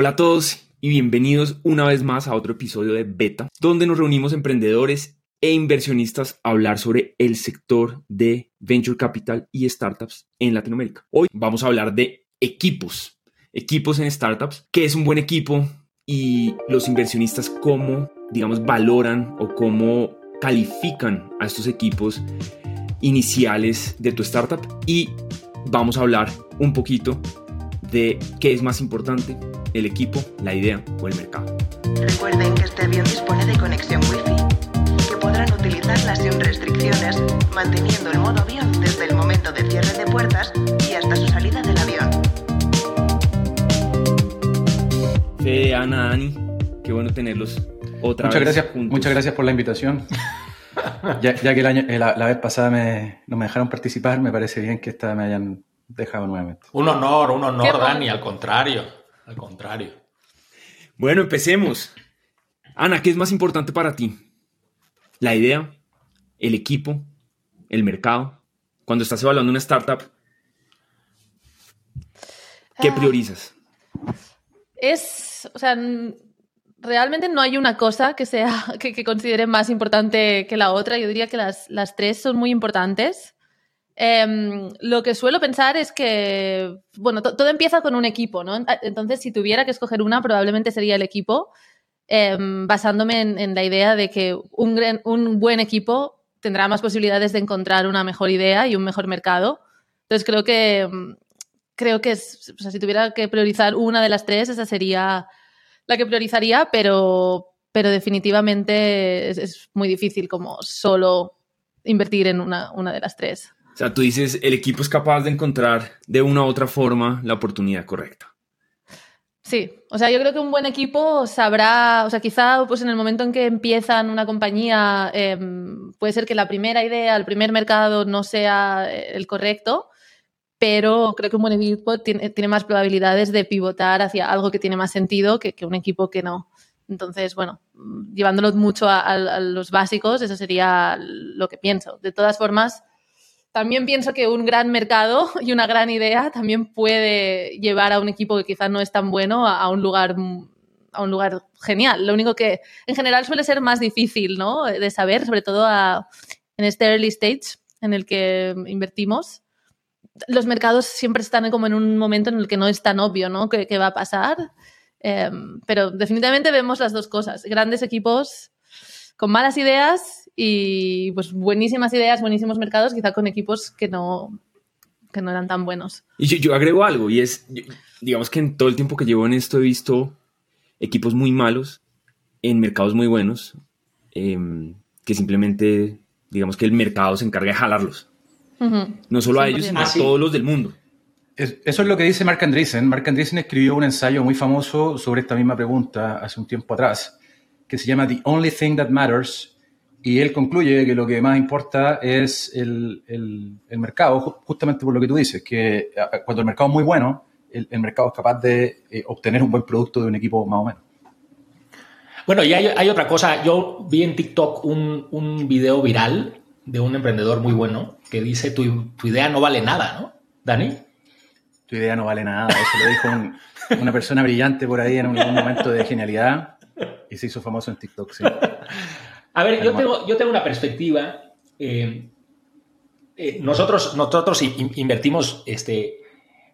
Hola a todos y bienvenidos una vez más a otro episodio de Beta, donde nos reunimos emprendedores e inversionistas a hablar sobre el sector de venture capital y startups en Latinoamérica. Hoy vamos a hablar de equipos, equipos en startups, qué es un buen equipo y los inversionistas cómo, digamos, valoran o cómo califican a estos equipos iniciales de tu startup y vamos a hablar un poquito de qué es más importante, el equipo, la idea o el mercado. Recuerden que este avión dispone de conexión Wi-Fi, que podrán utilizarla sin restricciones, manteniendo el modo avión desde el momento del cierre de puertas y hasta su salida del avión. Fede, Ana, Ani, qué bueno tenerlos otra muchas vez gracias, juntos. Muchas gracias por la invitación. ya, ya, que el año, la, la, vez pasada me, no me dejaron participar, me parece bien que esta me hayan dejado nuevamente. Un honor, un honor, Dani, al contrario, al contrario. Bueno, empecemos. Ana, ¿qué es más importante para ti? ¿La idea? ¿El equipo? ¿El mercado? Cuando estás evaluando una startup, ¿qué Ah. priorizas? Es, o sea, realmente no hay una cosa que sea que, que considere más importante que la otra. Yo diría que las, las tres son muy importantes. Em, lo que suelo pensar es que, bueno, to- todo empieza con un equipo, ¿no? Entonces, si tuviera que escoger una, probablemente sería el equipo, em, basándome en, la idea de que un, buen equipo tendrá más posibilidades de encontrar una mejor idea y un mejor mercado. Entonces, creo que, em, creo que o sea, si tuviera que priorizar una de las tres, esa sería la que priorizaría, pero, pero definitivamente es, es muy difícil como solo invertir en una, una de las tres. Sea, tú dices, el equipo es capaz de encontrar de una u otra forma la oportunidad correcta. Sí, o sea, yo creo que un buen equipo sabrá, o sea, quizá pues en el momento en que empiezan una compañía, eh, puede ser que la primera idea, el primer mercado no sea eh, el correcto, pero creo que un buen equipo tiene, más probabilidades de pivotar hacia algo que tiene más sentido que, un equipo que no. Entonces, bueno, llevándolo mucho a los básicos, eso sería lo que pienso. De todas formas, también pienso que un gran mercado y una gran idea también puede llevar a un equipo que quizás no es tan bueno a, un lugar a un lugar genial. Lo único que en general suele ser más difícil, ¿no? De saber, sobre todo en este early stage en el que invertimos. Los mercados siempre están como en un momento en el que no es tan obvio, ¿no? ¿Qué, va a pasar? Eh, pero definitivamente vemos las dos cosas. Grandes equipos con malas ideas y pues buenísimas ideas, buenísimos mercados, quizá con equipos que no, que no eran tan buenos. Y yo, yo agrego algo, y es, yo- digamos que en todo el tiempo que llevo en esto he visto equipos muy malos en mercados muy buenos, em, que simplemente, digamos que el mercado se encarga de jalarlos. Ujú. No solo a ellos, 100%. sino Ah, a sí. todos los del mundo. Es- eso es lo que dice Mark Andreessen. Mark Andreessen escribió un ensayo muy famoso sobre esta misma pregunta hace un tiempo atrás, que se llama The Only Thing That Matters, y él concluye que lo que más importa es el, el- el mercado, ju- justamente por lo que tú dices, que cuando el mercado es muy bueno, el, el mercado es capaz de eh, obtener un buen producto de un equipo más o menos. Bueno, y hay, hay otra cosa. Yo vi en TikTok un, un video viral de un emprendedor muy bueno que dice tu, tu idea no vale nada, ¿no? Dani. Tu idea no vale nada, eso lo dijo un- una persona brillante por ahí en un, un momento de genialidad y se hizo famoso en TikTok, sí. A ver, yo tengo, yo tengo una perspectiva. eh, eh, nosotros, nosotros in- invertimos este,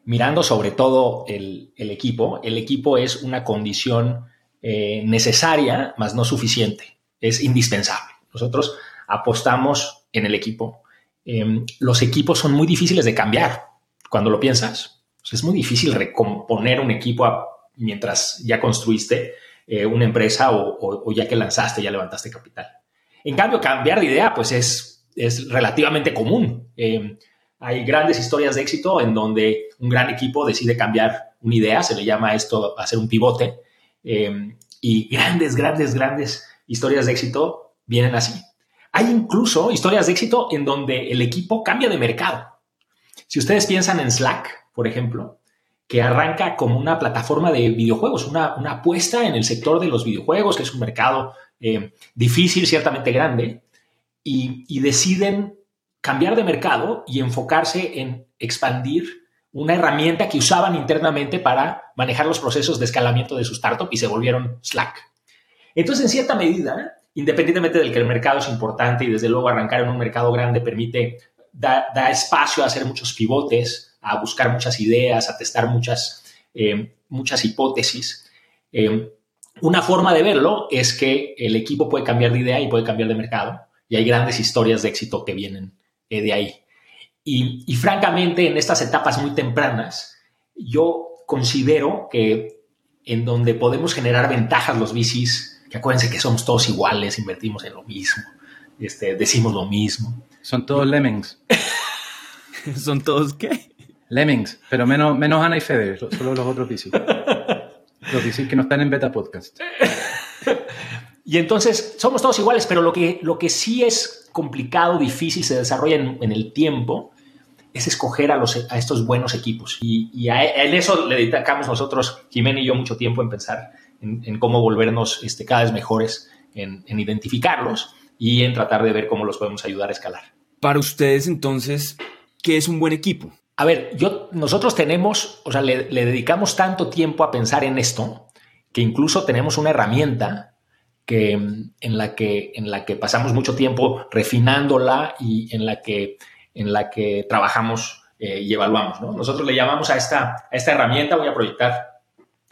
mirando sobre todo el, el equipo. El equipo es una condición eh, necesaria, más no suficiente. Es indispensable. Nosotros apostamos en el equipo. Eh, los equipos son muy difíciles de cambiar cuando lo piensas. Es muy difícil recomponer un equipo a- mientras ya construiste eh, una empresa o, ya que lanzaste, ya levantaste capital. En cambio, cambiar de idea, pues es, es relativamente común. Eh, hay grandes historias de éxito en donde un gran equipo decide cambiar una idea, se le llama esto hacer un pivote, eh, y grandes, grandes, grandes historias de éxito vienen así. Hay incluso historias de éxito en donde el equipo cambia de mercado. Si ustedes piensan en Slack, por ejemplo, que arranca como una plataforma de videojuegos, una, una apuesta en el sector de los videojuegos, que es un mercado eh, difícil, ciertamente grande, y, y deciden cambiar de mercado y enfocarse en expandir una herramienta que usaban internamente para manejar los procesos de escalamiento de su startup y se volvieron Slack. Entonces, en cierta medida, independientemente del que el mercado es importante y desde luego arrancar en un mercado grande permite, da, espacio a hacer muchos pivotes, a buscar muchas ideas, a testar muchas, eh, muchas hipótesis. Eh, una forma de verlo es que el equipo puede cambiar de idea y puede cambiar de mercado y hay grandes historias de éxito que vienen eh, de ahí. Y, francamente, en estas etapas muy tempranas, yo considero que en donde podemos generar ventajas los VCs, que acuérdense que somos todos iguales, invertimos en lo mismo, este, decimos lo mismo. Son todos lemmings. ¿Son todos qué? Lemmings, pero menos, menos Ana y Fede, solo los otros VCs. los VCs que no están en Beta Podcast. Y entonces somos todos iguales, pero lo que, lo que sí es complicado, difícil, se desarrolla en el tiempo, es escoger a, los, a estos buenos equipos. Y, en eso le dedicamos nosotros, Jiménez y yo, mucho tiempo en pensar en, cómo volvernos este, cada vez mejores en, identificarlos y en tratar de ver cómo los podemos ayudar a escalar. Para ustedes, entonces, ¿qué es un buen equipo? A ver, yo, nosotros tenemos, o sea, le, dedicamos tanto tiempo a pensar en esto que incluso tenemos una herramienta que, en, la que, en la que pasamos mucho tiempo refinándola y en la que en la que trabajamos eh, y evaluamos. Nosotros le llamamos a esta, esta herramienta, voy a proyectar,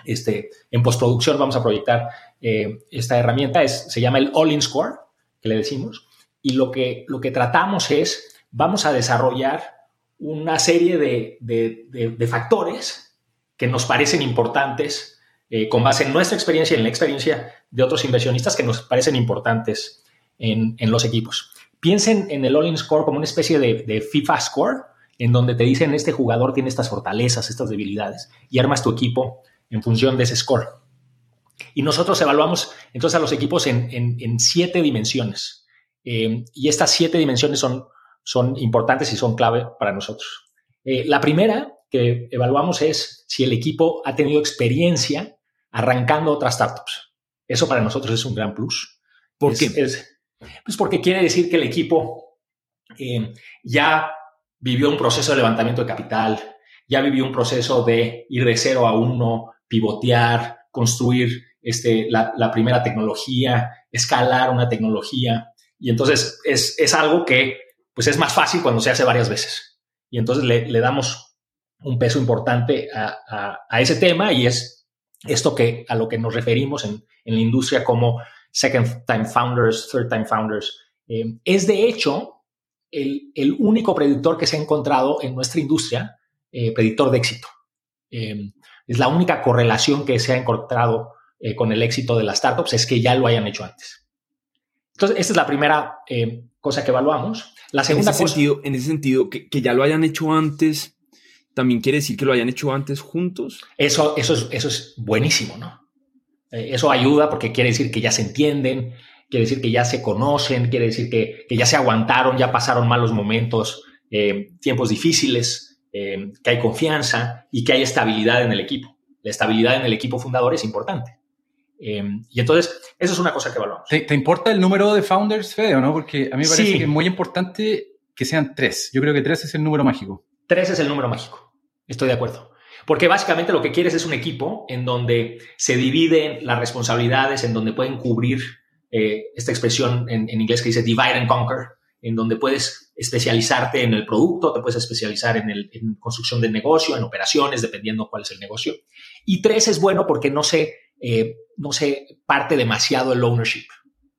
este, en postproducción vamos a proyectar eh, esta herramienta, se llama el All-in Score, que le decimos, y lo que, lo que tratamos es, vamos a desarrollar una serie de, factores que nos parecen importantes eh, con base en nuestra experiencia y en la experiencia de otros inversionistas que nos parecen importantes en, en los equipos. Piensen en el All-in Score como una especie de, FIFA Score, en donde te dicen este jugador tiene estas fortalezas, estas debilidades, y armas tu equipo en función de ese score. Y nosotros evaluamos entonces a los equipos en, siete dimensiones. Eh, y estas siete dimensiones son, son importantes y son clave para nosotros. Eh, la primera que evaluamos es si el equipo ha tenido experiencia arrancando otras startups. Eso para nosotros es un gran plus. ¿Por qué? Pues porque quiere decir que el equipo eh, ya vivió un proceso de levantamiento de capital, ya vivió un proceso de ir de cero a uno, pivotear, construir este, la, primera tecnología, escalar una tecnología. Y entonces es, algo que pues es más fácil cuando se hace varias veces. Y entonces le, damos un peso importante a, ese tema y es esto que a lo que nos referimos en, en la industria como second time founders, third time founders. Eh, es de hecho el, único predictor que se ha encontrado en nuestra industria, eh, predictor de éxito. Eh, es la única correlación que se ha encontrado con el éxito de las startups, es que ya lo hayan hecho antes. Entonces, esta es la primera cosa que evaluamos. La segunda en ese sentido, en ese sentido que, ya lo hayan hecho antes, también quiere decir que lo hayan hecho antes juntos. Eso, eso, es, eso es buenísimo, ¿no? Eh, eso ayuda porque quiere decir que ya se entienden, quiere decir que ya se conocen, quiere decir que, ya se aguantaron, ya pasaron malos momentos, eh, tiempos difíciles, eh, que hay confianza y que hay estabilidad en el equipo. La estabilidad en el equipo fundador es importante. Y entonces, eso es una cosa que evaluamos. ¿Te, importa el número de founders, Fede, o no? Porque a mí me parece que es muy importante que sean tres. Yo creo que tres es el número mágico. Tres es el número mágico. Estoy de acuerdo. Porque básicamente lo que quieres es un equipo en donde se dividen las responsabilidades, en donde pueden cubrir eh, esta expresión en, inglés que dice divide and conquer, en donde puedes especializarte en el producto, te puedes especializar en, el, construcción de negocio, en operaciones, dependiendo cuál es el negocio. Y tres es bueno porque no se, eh, no se parte demasiado el ownership.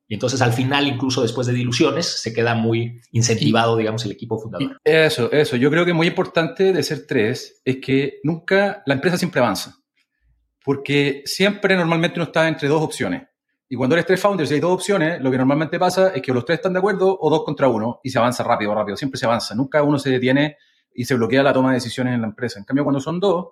Y entonces al final, incluso después de diluciones, se queda muy incentivado, digamos, el equipo fundador. Eso, eso. Yo creo que muy importante de ser tres es que nunca, la empresa siempre avanza. Porque siempre normalmente uno está entre dos opciones. Y cuando eres tres founders y hay dos opciones, lo que normalmente pasa es que los tres están de acuerdo o dos contra uno y se avanza rápido, rápido. Siempre se avanza. Nunca uno se detiene y se bloquea la toma de decisiones en la empresa. En cambio, cuando son dos,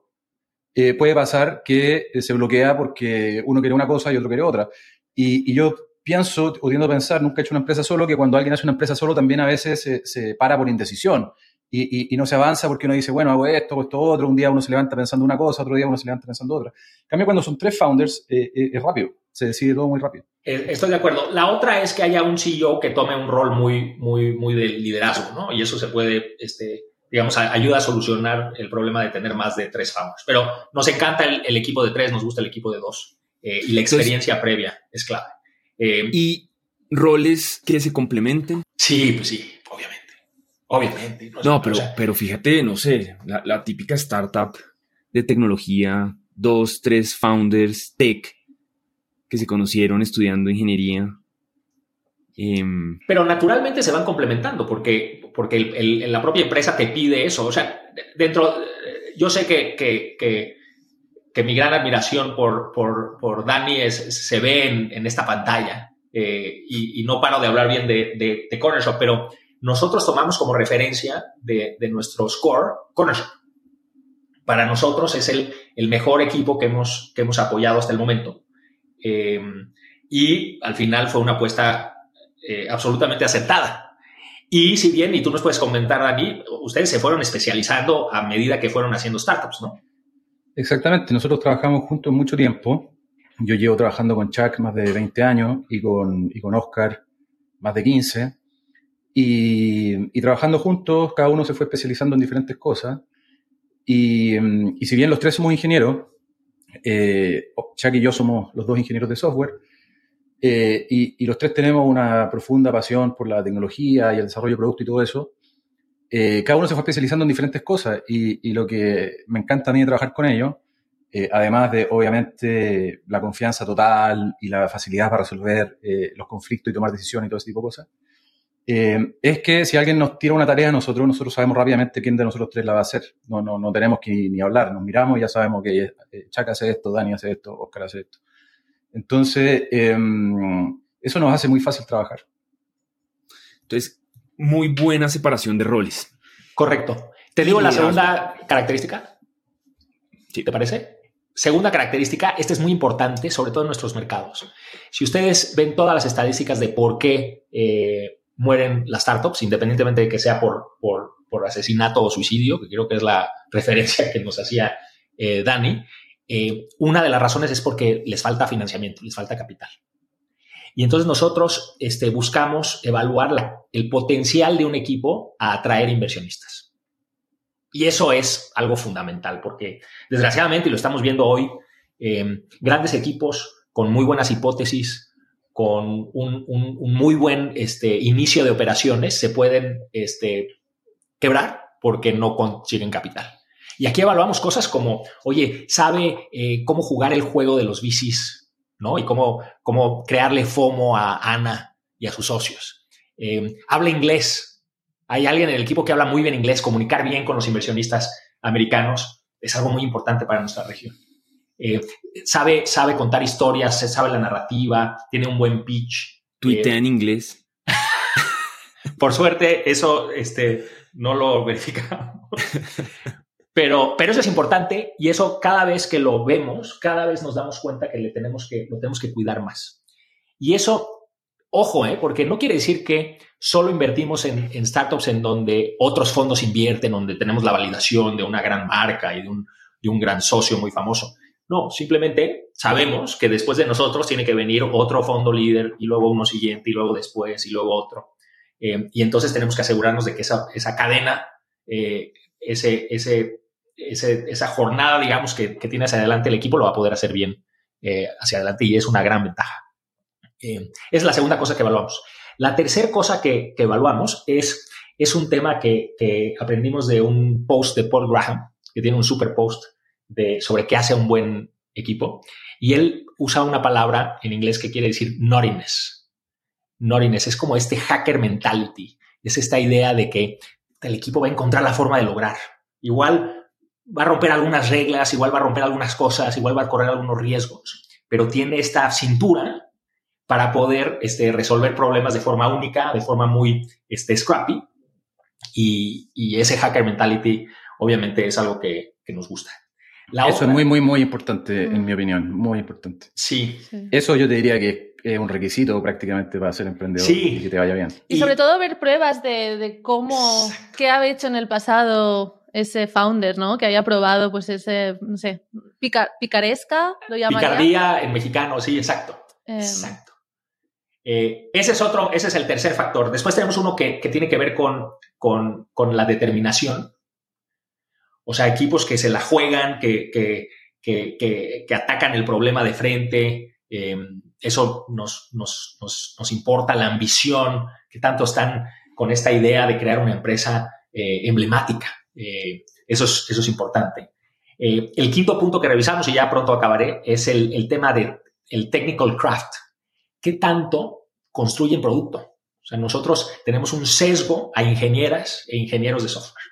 eh, puede pasar que se bloquea porque uno quiere una cosa y otro quiere otra. Y, yo pienso, o tiendo a pensar, nunca he hecho una empresa solo, que cuando alguien hace una empresa solo también a veces se, para por indecisión y, no se avanza porque uno dice, bueno, hago esto, hago esto otro, un día uno se levanta pensando una cosa, otro día uno se levanta pensando otra. En cambio, cuando son tres founders, eh, eh, es rápido, se decide todo muy rápido. Eh, estoy de acuerdo. La otra es que haya un CEO que tome un rol muy, muy, muy de liderazgo, ¿no? Y eso se puede este, digamos, ayuda a solucionar el problema de tener más de tres founders. Pero nos encanta el, equipo de tres, nos gusta el equipo de dos. Eh, y la experiencia previa es clave. Eh, ¿Y roles que se complementen? Sí, pues sí, obviamente. Obviamente. No, pero, pero fíjate, no sé, la, la típica startup de tecnología, dos, tres founders tech que se conocieron estudiando ingeniería. Em, pero naturalmente se van complementando porque, porque la propia empresa te pide eso. O sea, dentro, yo sé que, que, que, mi gran admiración por, por, por Dani es, se ve en, en esta pantalla eh, y, no paro de hablar bien de, de, de Corner Shop, pero nosotros tomamos como referencia de, de nuestro score Corner Shop. Para nosotros es el, el mejor equipo que hemos, que hemos apoyado hasta el momento. Eh, y al final fue una apuesta eh, absolutamente aceptada. Y si bien, y tú nos puedes comentar, Dani, ustedes se fueron especializando a medida que fueron haciendo startups, ¿no? Exactamente, nosotros trabajamos juntos mucho tiempo. Yo llevo trabajando con Chuck más de 20 años y con, y con Oscar más de 15. Y, y, trabajando juntos, cada uno se fue especializando en diferentes cosas. Y, y si bien los tres somos ingenieros, eh, Chuck y yo somos los dos ingenieros de software, eh, y, los tres tenemos una profunda pasión por la tecnología y el desarrollo de producto y todo eso. Eh, cada uno se fue especializando en diferentes cosas y, lo que me encanta a mí de trabajar con ellos, eh, además de obviamente la confianza total y la facilidad para resolver los conflictos y tomar decisiones y todo ese tipo de cosas, es que si alguien nos tira una tarea a nosotros, nosotros sabemos rápidamente quién de nosotros tres la va a hacer. No, no, no tenemos que ni hablar, nos miramos y ya sabemos que Chaca hace esto, Dani hace esto, Oscar hace esto. Entonces, em, eso nos hace muy fácil trabajar. Entonces, muy buena separación de roles. Correcto. Te digo la segunda característica. ¿Sí te parece? Segunda característica, esta es muy importante, sobre todo en nuestros mercados. Si ustedes ven todas las estadísticas de por qué eh, mueren las startups, independientemente de que sea por, por, asesinato o suicidio, que creo que es la referencia que nos hacía eh, Dani, eh, una de las razones es porque les falta financiamiento, les falta capital. Y entonces nosotros este, buscamos evaluar el potencial de un equipo a atraer inversionistas. Y eso es algo fundamental, porque desgraciadamente, y lo estamos viendo hoy, eh, grandes equipos con muy buenas hipótesis, con un, muy buen este, inicio de operaciones, se pueden este, quebrar porque no consiguen capital. Y aquí evaluamos cosas como, oye, sabe eh, cómo jugar el juego de los bicis, ¿no? Y cómo, cómo crearle FOMO a Ana y a sus socios. Eh, habla inglés. Hay alguien en el equipo que habla muy bien inglés. Comunicar bien con los inversionistas americanos es algo muy importante para nuestra región. Eh, sabe, sabe contar historias, sabe la narrativa, tiene un buen pitch. Tuitea en inglés. Por suerte, eso este, no lo verificamos. Pero, pero eso es importante y eso cada vez que lo vemos, cada vez nos damos cuenta que, le tenemos que lo tenemos que cuidar más. Y eso, ojo, ¿eh? porque no quiere decir que solo invertimos en, startups en donde otros fondos invierten, donde tenemos la validación de una gran marca y de un, de un gran socio muy famoso. No, simplemente sabemos que después de nosotros tiene que venir otro fondo líder y luego uno siguiente y luego después y luego otro. Eh, y entonces tenemos que asegurarnos de que esa, esa cadena, eh, ese, ese esa jornada, digamos, que, tiene hacia adelante el equipo lo va a poder hacer bien eh, hacia adelante y es una gran ventaja. Eh, es la segunda cosa que evaluamos. La tercera cosa que, evaluamos es, es un tema que, aprendimos de un post de Paul Graham, que tiene un super post de, sobre qué hace un buen equipo. Y él usa una palabra en inglés que quiere decir naughtiness. Naughtiness es como este hacker mentality. Es esta idea de que el equipo va a encontrar la forma de lograr. Igual va a romper algunas reglas, igual va a romper algunas cosas, igual va a correr algunos riesgos, pero tiene esta cintura para poder este, resolver problemas de forma única, de forma muy este, scrappy. Y, ese hacker mentality obviamente es algo que, nos gusta. Eso es muy, muy, muy importante, en mi opinión, muy importante. Sí. Eso yo te diría que es un requisito prácticamente para ser emprendedor y que te vaya bien. Y, sobre todo ver pruebas de, de cómo, qué ha hecho en el pasado ese founder, ¿no? Que haya probado, pues, ese, no sé, picaresca, lo llamaría. Picardía en mexicano, sí, exacto. Em. Exacto. Eh, ese es otro, ese es el tercer factor. Después tenemos uno que, tiene que ver con, con, la determinación o sea, equipos que se la juegan, que, que, que, que atacan el problema de frente. Eh, eso nos, nos, nos, nos, importa, la ambición, que tanto están con esta idea de crear una empresa eh, emblemática. Eh, eso, es, eso es importante. el quinto punto que revisamos, y ya pronto acabaré, es el, el tema del el technical craft. ¿Qué tanto construyen producto? O sea, nosotros tenemos un sesgo a ingenieras e ingenieros de software.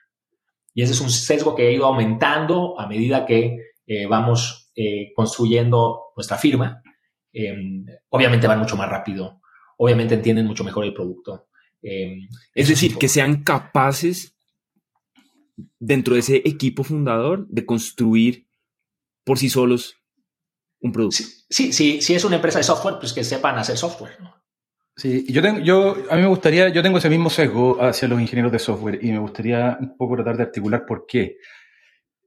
Y ese es un sesgo que ha ido aumentando a medida que eh, vamos eh, construyendo nuestra firma. Eh, obviamente van mucho más rápido, obviamente entienden mucho mejor el producto. es decir, que sean capaces dentro de ese equipo fundador de construir por sí solos un producto. Sí, sí, si es una empresa de software, pues que sepan hacer software. Sí, yo tengo, yo, a mí me gustaría, yo tengo ese mismo sesgo hacia los ingenieros de software y me gustaría un poco tratar de articular por qué.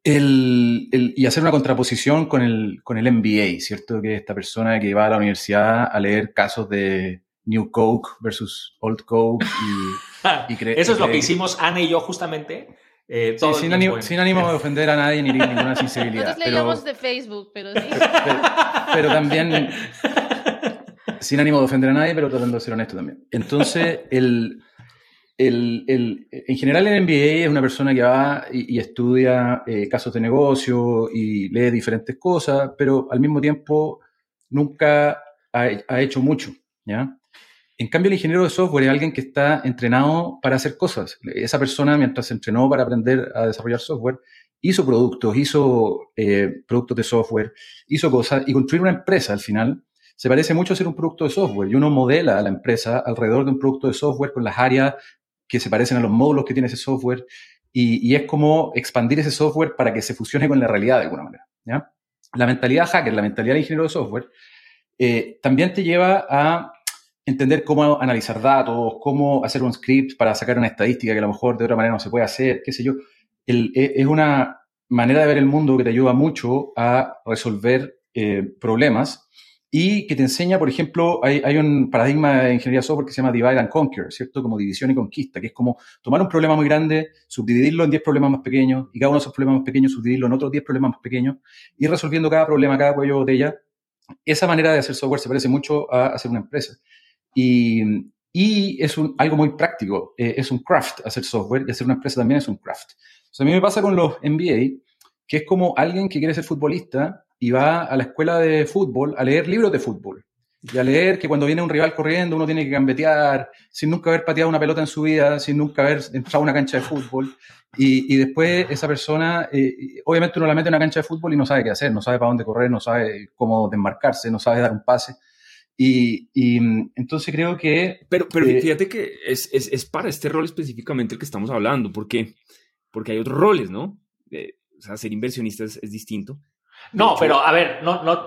El, el, y hacer una contraposición con el, con el MBA, ¿cierto? Que esta persona que va a la universidad a leer casos de New Coke versus Old Coke y, y Eso es lo que hicimos Ana y yo justamente. Eh, sí, sin, ánimo, sin, ánimo, de ofender a nadie ni ninguna sensibilidad. Nosotros leíamos de Facebook, pero sí. Pero, pero también sin ánimo de ofender a nadie, pero tratando de ser honesto también. Entonces, el, el, el, en general el MBA es una persona que va y, y estudia eh, casos de negocio y lee diferentes cosas, pero al mismo tiempo nunca ha, ha, hecho mucho, ¿ya? En cambio, el ingeniero de software es alguien que está entrenado para hacer cosas. Esa persona, mientras se entrenó para aprender a desarrollar software, hizo productos, hizo eh, productos de software, hizo cosas y construir una empresa al final se parece mucho a ser un producto de software y uno modela a la empresa alrededor de un producto de software con las áreas que se parecen a los módulos que tiene ese software y, es como expandir ese software para que se fusione con la realidad de alguna manera. La mentalidad hacker, la mentalidad de ingeniero de software, eh, también te lleva a entender cómo analizar datos, cómo hacer un script para sacar una estadística que a lo mejor de otra manera no se puede hacer, qué sé yo. El, e, es una manera de ver el mundo que te ayuda mucho a resolver eh, problemas y que te enseña, por ejemplo, hay, hay, un paradigma de ingeniería software que se llama divide and conquer, ¿cierto? Como división y conquista, que es como tomar un problema muy grande, subdividirlo en 10 problemas más pequeños y cada uno de esos problemas más pequeños subdividirlo en otros 10 problemas más pequeños y resolviendo cada problema, cada cuello de botella. Esa manera de hacer software se parece mucho a hacer una empresa. Y, es algo muy práctico, eh, es un craft hacer software y hacer una empresa también es un craft. O sea, a mí me pasa con los MBA, que es como alguien que quiere ser futbolista y va a la escuela de fútbol a leer libros de fútbol. Y a leer que cuando viene un rival corriendo uno tiene que gambetear, sin nunca haber pateado una pelota en su vida, sin nunca haber entrado a una cancha de fútbol. Y, y después esa persona, eh, obviamente uno la mete en una cancha de fútbol y no sabe qué hacer, no sabe para dónde correr, no sabe cómo desmarcarse, no sabe dar un pase. Y, y, entonces creo que... Pero, pero eh, fíjate que es, es, es, para este rol específicamente el que estamos hablando, porque, porque hay otros roles, ¿no? Eh, o sea, ser inversionista es, es distinto. No, pero a ver, no, no,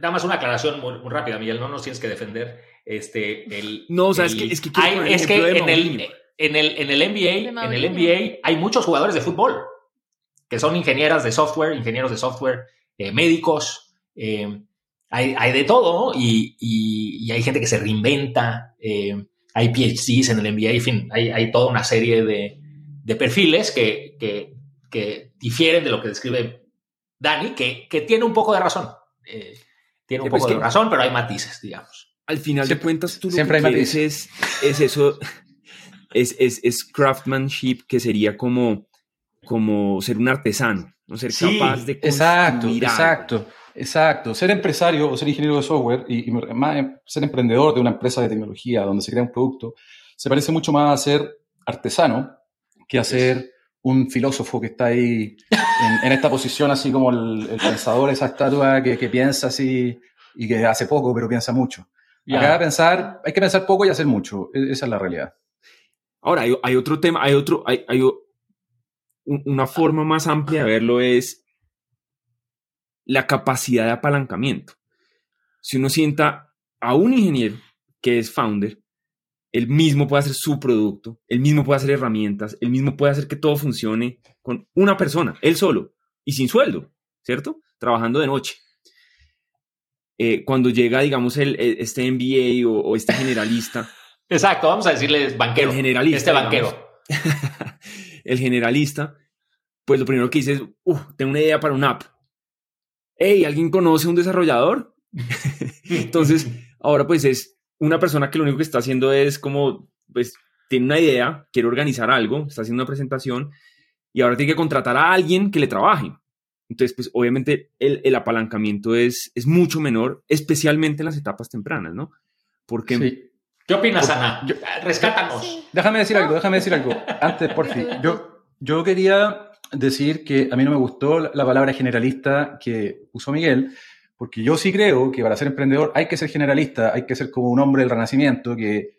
da más una aclaración muy, muy, rápida, Miguel, no nos tienes que defender. Este, el, no, o sea, el, es que, es que, hay, es que en, el, en, el, en el NBA, en el NBA hay muchos jugadores de fútbol que son ingenieras de software, ingenieros de software, eh, médicos, eh, hay, hay, de todo y, y, y, hay gente que se reinventa, eh, hay PhDs en el NBA, en fin, hay, hay toda una serie de, de perfiles que, que, que difieren de lo que describe Dani, que, que tiene un poco de razón. Eh, tiene un poco de razón, pero hay matices, digamos. Al final siempre, de cuentas, tú lo siempre que hay matices. Es, es eso, es, es, es, craftsmanship, que sería como, como ser un artesano, no ser sí, capaz de Exacto, exacto, exacto. Ser empresario o ser ingeniero de software y, y más, ser emprendedor de una empresa de tecnología donde se crea un producto, se parece mucho más a ser artesano que a ser un filósofo que está ahí en, en esta posición, así como el, el, pensador, esa estatua que, que, piensa así y que hace poco, pero piensa mucho. Yeah. Acá pensar, hay que pensar poco y hacer mucho. E, esa es la realidad. Ahora, hay, hay otro tema, hay otro, hay, hay una forma más amplia de verlo es la capacidad de apalancamiento. Si uno sienta a un ingeniero que es founder él mismo puede hacer su producto, él mismo puede hacer herramientas, él mismo puede hacer que todo funcione con una persona, él solo y sin sueldo, ¿cierto? Trabajando de noche. Eh, cuando llega, digamos, el, este MBA o, o, este generalista. Exacto, vamos a decirle banquero. El generalista. Este banquero. el generalista pues lo primero que dices es, uh, tengo una idea para una app. Hey, ¿alguien conoce un desarrollador? Entonces, ahora pues es una persona que lo único que está haciendo es como, pues, tiene una idea, quiere organizar algo, está haciendo una presentación y ahora tiene que contratar a alguien que le trabaje. Entonces, pues obviamente el, apalancamiento es, es mucho menor, especialmente en las etapas tempranas, ¿no? Porque... ¿Qué opinas, Ana? Rescátanos. Déjame decir algo, déjame decir algo. Antes, por fin. Yo, yo quería decir que a mí no me gustó la palabra generalista que usó Miguel, porque yo sí creo que para ser emprendedor hay que ser generalista, hay que ser como un hombre del renacimiento, que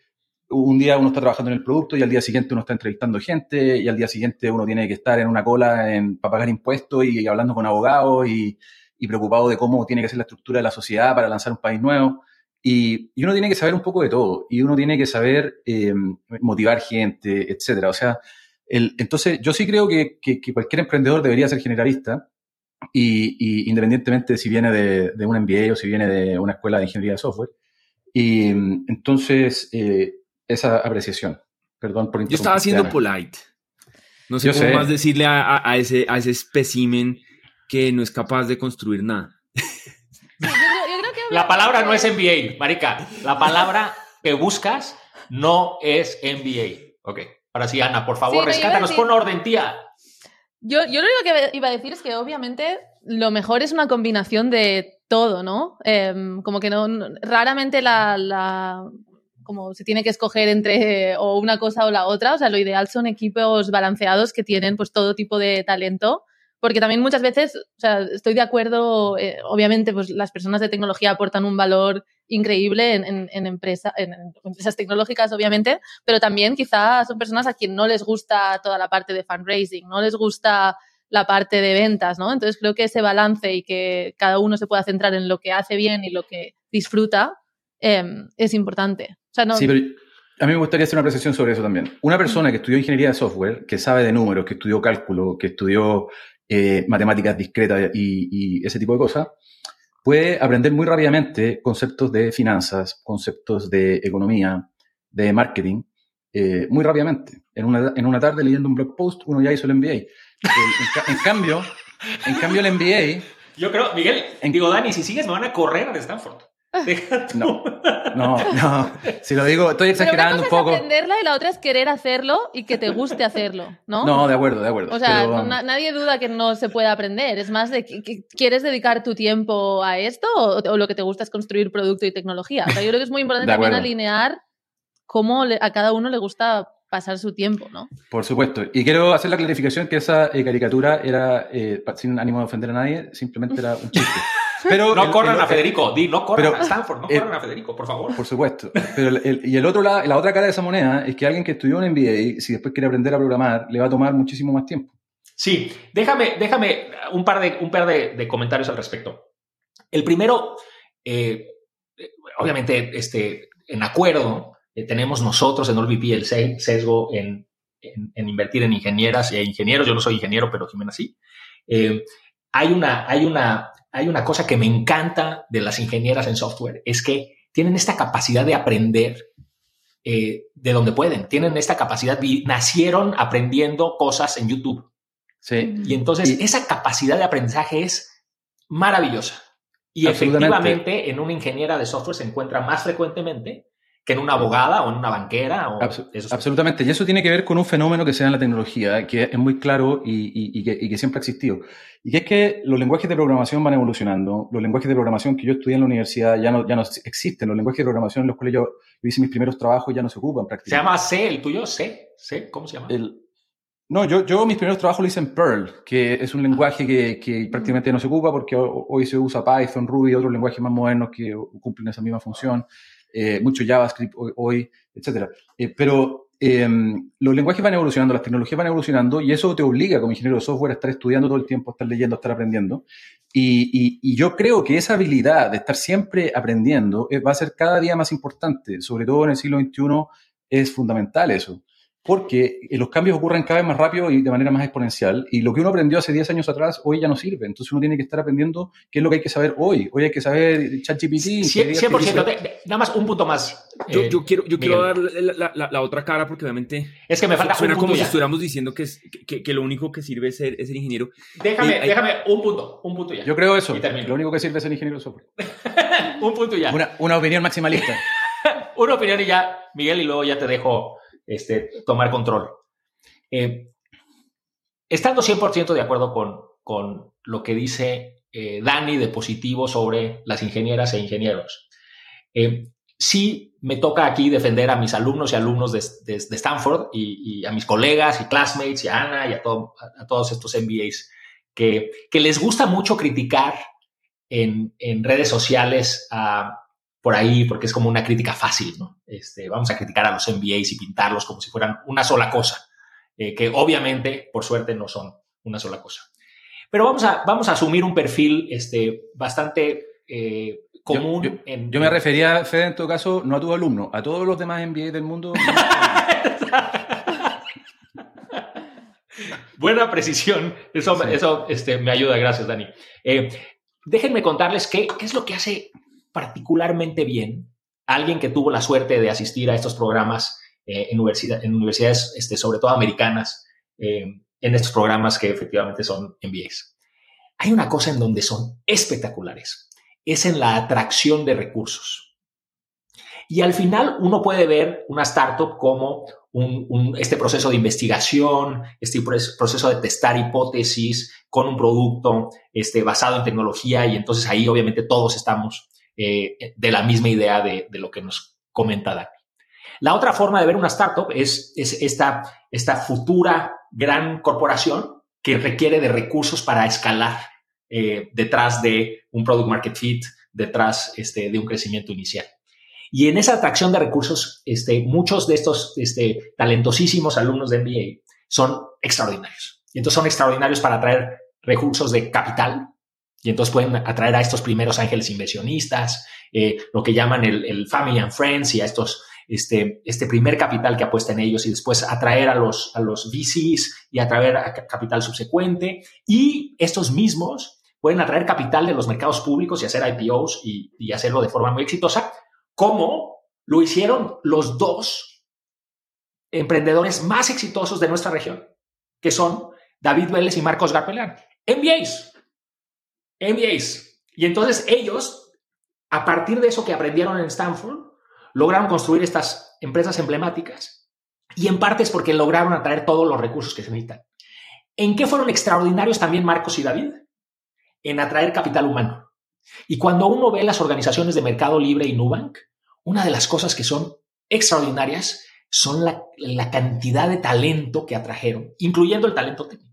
un día uno está trabajando en el producto y al día siguiente uno está entrevistando gente y al día siguiente uno tiene que estar en una cola en, para pagar impuestos y, hablando con abogados y, preocupado de cómo tiene que ser la estructura de la sociedad para lanzar un país nuevo. Y, uno tiene que saber un poco de todo y uno tiene que saber eh, motivar gente, etcétera. O sea, entonces, yo sí creo que, cualquier emprendedor debería ser generalista y, independientemente de si viene de, un MBA o si viene de una escuela de ingeniería de software. Y entonces, eh, esa apreciación. Perdón por Yo estaba haciendo polite. No sé cómo más decirle a, ese, a ese espécimen que no es capaz de construir nada. la palabra no es MBA, marica. La palabra que buscas no es MBA. Ok. Ahora sí, Ana, por favor, rescátanos con orden, tía. Yo, yo lo único que iba a decir es que obviamente lo mejor es una combinación de todo, ¿no? Em, como que no, raramente la, como se tiene que escoger entre o una cosa o la otra, o sea, lo ideal son equipos balanceados que tienen pues todo tipo de talento porque también muchas veces, o sea, estoy de acuerdo, eh, obviamente, pues las personas de tecnología aportan un valor increíble en, en, empresas tecnológicas, obviamente, pero también quizás son personas a quien no les gusta toda la parte de fundraising, no les gusta la parte de ventas, ¿no? Entonces creo que ese balance y que cada uno se pueda centrar en lo que hace bien y lo que disfruta em, es importante. Sí, pero a mí me gustaría hacer una apreciación sobre eso también. Una persona que estudió ingeniería de software, que sabe de números, que estudió cálculo, que estudió eh, matemáticas discretas y, ese tipo de cosas, puede aprender muy rápidamente conceptos de finanzas, conceptos de economía, de marketing, eh, muy rápidamente. En una, en una tarde leyendo un blog post, uno ya hizo el MBA. en, cambio, en cambio el MBA... Yo creo, Miguel, digo, Dani, si sigues me van a correr de Stanford. No, no, no. Si lo digo, estoy exagerando un poco. Es aprenderla y la otra es querer hacerlo y que te guste hacerlo, ¿no? No, de acuerdo, de acuerdo. O sea, nadie duda que no se puede aprender. Es más de que, quieres dedicar tu tiempo a esto o, lo que te gusta es construir producto y tecnología. O sea, yo creo que es muy importante también alinear cómo a cada uno le gusta pasar su tiempo, ¿no? Por supuesto. Y quiero hacer la clarificación que esa eh, caricatura era, eh, sin ánimo de ofender a nadie, simplemente era un chiste. Pero no corran a Federico, di, no corran a Stanford, no corran a Federico, por favor. Por supuesto. Pero y el otro lado, la otra cara de esa moneda es que alguien que estudió un MBA, si después quiere aprender a programar, le va a tomar muchísimo más tiempo. Sí, déjame, déjame un par de, un par de, comentarios al respecto. El primero, eh, obviamente, este, en acuerdo, eh, tenemos nosotros en OLVP el sesgo en, en, invertir en ingenieras e ingenieros. Yo no soy ingeniero, pero Jimena sí. Eh, hay una, hay una hay una cosa que me encanta de las ingenieras en software, es que tienen esta capacidad de aprender eh, de donde pueden, tienen esta capacidad, nacieron aprendiendo cosas en YouTube. Sí. Y entonces esa capacidad de aprendizaje es maravillosa. Y efectivamente en una ingeniera de software se encuentra más frecuentemente que en una abogada o en una banquera. O absolutamente. Y eso tiene que ver con un fenómeno que se da en la tecnología, que es muy claro y, que, siempre ha existido. Y que es que los lenguajes de programación van evolucionando. Los lenguajes de programación que yo estudié en la universidad ya no, ya no existen. Los lenguajes de programación en los cuales yo, hice mis primeros trabajos ya no se ocupan prácticamente. ¿Se llama C el tuyo? ¿C? ¿C? ¿Cómo se llama? no, yo, yo mis primeros trabajos lo hice en Perl, que es un lenguaje que, que prácticamente no se ocupa porque hoy se usa Python, Ruby y otros lenguajes más modernos que cumplen esa misma función. Eh, mucho JavaScript hoy, etc. Eh, pero em, los lenguajes van evolucionando, las tecnologías van evolucionando y eso te obliga como ingeniero de software a estar estudiando todo el tiempo, a estar leyendo, a estar aprendiendo. Y, y, yo creo que esa habilidad de estar siempre aprendiendo eh, va a ser cada día más importante, sobre todo en el siglo XXI es fundamental eso. Porque los cambios ocurren cada vez más rápido y de manera más exponencial, y lo que uno aprendió hace 10 años atrás, hoy ya no sirve. Entonces uno tiene que estar aprendiendo qué es lo que hay que saber hoy. Hoy hay que saber ChatGPT. 100%, nada más un punto más. Yo, eh, quiero, yo quiero dar la, otra cara porque obviamente... Es que me falta Suena como si estuviéramos diciendo que, que, lo único que sirve es ser, ingeniero. Déjame, déjame un punto, un punto ya. Yo creo eso. Lo único que sirve es ser ingeniero de software. un punto ya. Una, una opinión maximalista. una opinión y ya, Miguel, y luego ya te dejo este, tomar control. Eh, estando 100% de acuerdo con, con, lo que dice eh, Dani de positivo sobre las ingenieras e ingenieros, eh, sí me toca aquí defender a mis alumnos y alumnos de, Stanford y, a mis colegas y classmates y a Ana y a, a todos estos MBAs que, que, les gusta mucho criticar en, en redes sociales a por ahí, porque es como una crítica fácil, ¿no? Este, vamos a criticar a los MBAs y pintarlos como si fueran una sola cosa, eh, que obviamente, por suerte, no son una sola cosa. Pero vamos a, vamos a asumir un perfil este, bastante eh, común. Yo, en, yo me refería, Fede, en todo caso, no a tu alumno, a todos los demás MBA del mundo. Buena precisión. Eso, eso este, me ayuda. Gracias, Dani. Eh, déjenme contarles qué, qué es lo que hace particularmente bien alguien que tuvo la suerte de asistir a estos programas eh, en, universidades, este, sobre todo americanas, eh, en estos programas que efectivamente son MBAs. Hay una cosa en donde son espectaculares, es en la atracción de recursos. Y al final uno puede ver una startup como este proceso de investigación, este proceso de testar hipótesis con un producto este, basado en tecnología y entonces ahí obviamente todos estamos eh, de la misma idea de, lo que nos comenta Dani. La otra forma de ver una startup es, esta, esta futura gran corporación que requiere de recursos para escalar eh, detrás de un product market fit, detrás este, de un crecimiento inicial. Y en esa atracción de recursos, este, muchos de estos este, talentosísimos alumnos de MBA son extraordinarios. Y entonces son extraordinarios para atraer recursos de capital, y entonces pueden atraer a estos primeros ángeles inversionistas, eh, lo que llaman el, Family and Friends y a estos, este, este primer capital que apuesta en ellos y después atraer a los, a los VCs y atraer a capital subsecuente. Y estos mismos pueden atraer capital de los mercados públicos y hacer IPOs y, hacerlo de forma muy exitosa, como lo hicieron los dos emprendedores más exitosos de nuestra región, que son David Vélez y Marcos Garpelán. MBAs, MBAs. Y entonces ellos, a partir de eso que aprendieron en Stanford, lograron construir estas empresas emblemáticas. Y en parte es porque lograron atraer todos los recursos que se necesitan. ¿En qué fueron extraordinarios también Marcos y David? En atraer capital humano. Y cuando uno ve las organizaciones de Mercado Libre y Nubank, una de las cosas que son extraordinarias son la, la cantidad de talento que atrajeron, incluyendo el talento técnico.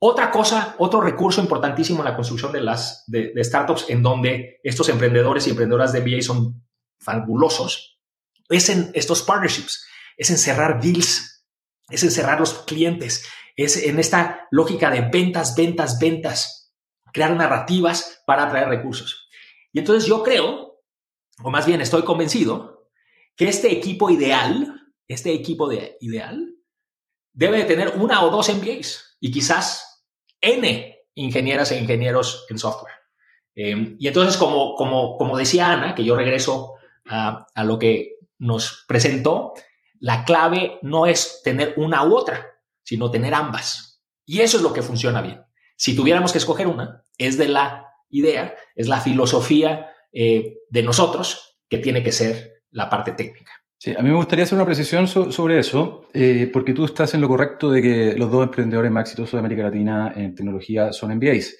Otra cosa, otro recurso importantísimo en la construcción de las de, startups en donde estos emprendedores y emprendedoras de MBA son fabulosos, es en estos partnerships, es en cerrar deals, es en cerrar los clientes, es en esta lógica de ventas, ventas, ventas, crear narrativas para atraer recursos. Y entonces yo creo, o más bien estoy convencido, que este equipo ideal, este equipo de, ideal, debe de tener una o dos MBAs y quizás N ingenieras e ingenieros en software. Em, y entonces, como, como, como decía Ana, que yo regreso a, a, lo que nos presentó, la clave no es tener una u otra, sino tener ambas. Y eso es lo que funciona bien. Si tuviéramos que escoger una, es de la idea, es la filosofía eh, de nosotros que tiene que ser la parte técnica. Sí, a mí me gustaría hacer una precisión sobre eso, eh, porque tú estás en lo correcto de que los dos emprendedores más exitosos de América Latina en tecnología son MBAs.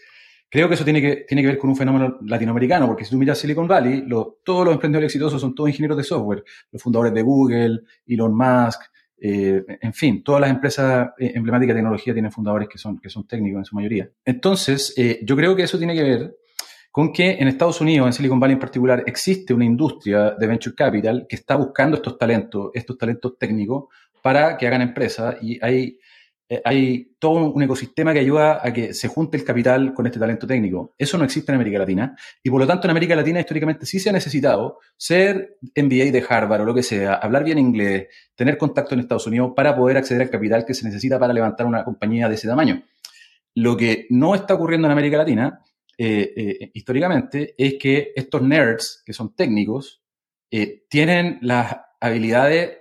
Creo que eso tiene que, tiene que ver con un fenómeno latinoamericano, porque si tú miras Silicon Valley, todos los emprendedores exitosos son todos ingenieros de software, los fundadores de Google, Elon Musk, eh, en fin, todas las empresas eh, emblemáticas de tecnología tienen fundadores que son, que son técnicos en su mayoría. Entonces, yo creo que eso tiene que ver con que en Estados Unidos, en Silicon Valley en particular, existe una industria de venture capital que está buscando estos talentos, estos talentos técnicos, para que hagan empresas y hay eh, hay todo un ecosistema que ayuda a que se junte el capital con este talento técnico. Eso no existe en América Latina y por lo tanto en América Latina históricamente sí se ha necesitado ser MBA de Harvard o lo que sea, hablar bien inglés, tener contacto en Estados Unidos para poder acceder al capital que se necesita para levantar una compañía de ese tamaño. Lo que no está ocurriendo en América Latina eh, eh, históricamente es que estos nerds, que son técnicos, tienen las habilidades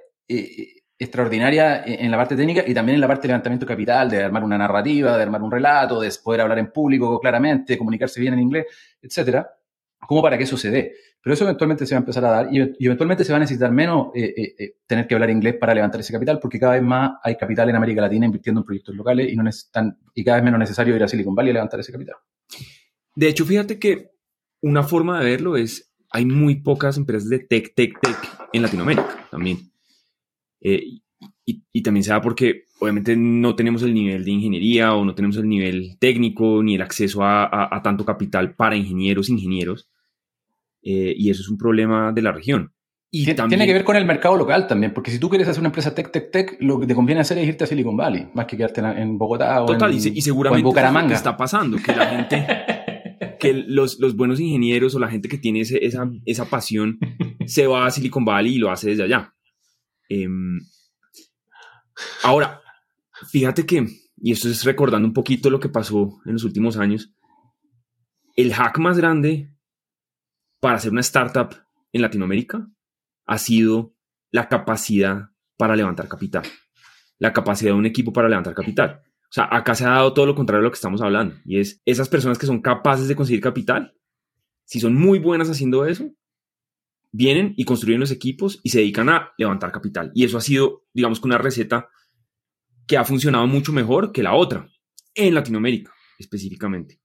extraordinaria en la parte técnica y también en la parte de levantamiento capital, de armar una narrativa, de armar un relato, de poder hablar en público claramente, comunicarse bien en inglés, etcétera, como para que eso se dé. Pero eso eventualmente se va a empezar a dar y, eventualmente se va a necesitar menos eh, eh, eh, tener que hablar inglés para levantar ese capital, porque cada vez más hay capital en América Latina invirtiendo en proyectos locales y, no tan, y cada vez menos necesario ir a Silicon Valley a levantar ese capital. De hecho, fíjate que una forma de verlo es, hay muy pocas empresas de tech, tech, tech en Latinoamérica también. Eh, y, también se da porque obviamente no tenemos el nivel de ingeniería o no tenemos el nivel técnico ni el acceso a, tanto capital para ingenieros, ingenieros. Eh, y eso es un problema de la región. Y Tiene que ver con el mercado local también, porque si tú quieres hacer una empresa tech, tech, tech, lo que te conviene hacer es irte a Silicon Valley, más que quedarte en Bogotá o Total, en, y, seguramente Bucaramanga. que está pasando, que la gente, que los, los, buenos ingenieros o la gente que tiene esa, esa pasión se va a Silicon Valley y lo hace desde allá. Em, ahora, fíjate que, y esto es recordando un poquito lo que pasó en los últimos años, el hack más grande para hacer una startup en Latinoamérica ha sido la capacidad para levantar capital, la capacidad de un equipo para levantar capital. O sea, acá se ha dado todo lo contrario a lo que estamos hablando, y es esas personas que son capaces de conseguir capital, si son muy buenas haciendo eso, vienen y construyen los equipos y se dedican a levantar capital. Y eso ha sido, digamos que una receta que ha funcionado mucho mejor que la otra, en Latinoamérica específicamente.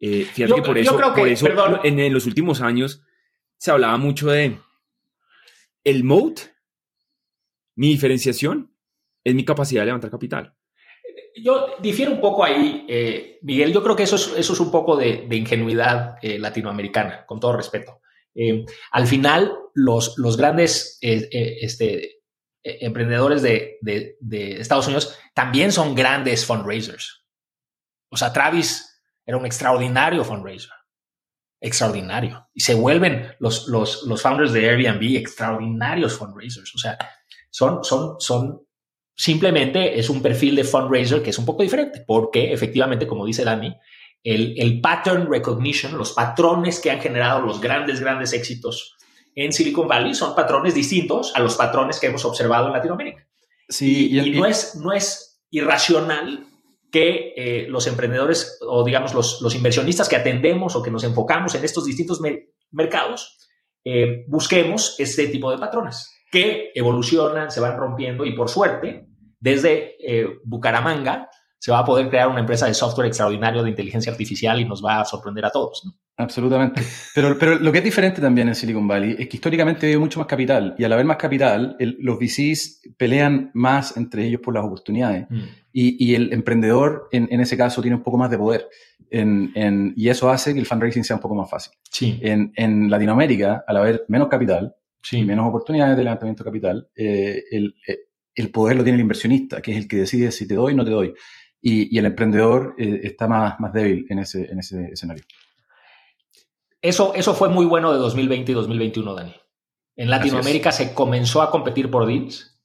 Eh, fíjate que por eso, por eso en, los últimos años se hablaba mucho de el moat, mi diferenciación, es mi capacidad de levantar capital. Yo difiero un poco ahí, eh, Miguel. Yo creo que eso es, eso es un poco de, ingenuidad eh, latinoamericana, con todo respeto. Eh, al final, los, los grandes este, emprendedores de, Estados Unidos también son grandes fundraisers. O sea, Travis era un extraordinario fundraiser. Extraordinario. Y se vuelven los, los, los founders de Airbnb extraordinarios fundraisers. O sea, son, son, son simplemente es un perfil de fundraiser que es un poco diferente, porque efectivamente, como dice Dani, el, pattern recognition, los patrones que han generado los grandes, grandes éxitos en Silicon Valley son patrones distintos a los patrones que hemos observado en Latinoamérica. Sí, y, no, es, no es irracional que eh, los emprendedores o digamos los, inversionistas que atendemos o que nos enfocamos en estos distintos mercados eh, busquemos este tipo de patrones que evolucionan, se van rompiendo y por suerte desde eh, Bucaramanga se va a poder crear una empresa de software extraordinario de inteligencia artificial y nos va a sorprender a todos. Absolutamente. Pero, pero lo que es diferente también en Silicon Valley es que históricamente hay mucho más capital y al haber más capital, los VCs pelean más entre ellos por las oportunidades mm. y, y, el emprendedor en, en, ese caso tiene un poco más de poder en, en, y eso hace que el fundraising sea un poco más fácil. Sí. En, en Latinoamérica, al haber menos capital y menos oportunidades de levantamiento de capital, eh, el, eh, el poder lo tiene el inversionista, que es el que decide si te doy o no te doy y, el emprendedor eh, está más, más débil en ese, en ese escenario. Eso, eso fue muy bueno de 2020 y 2021, Dani. En Latinoamérica se comenzó a competir por deals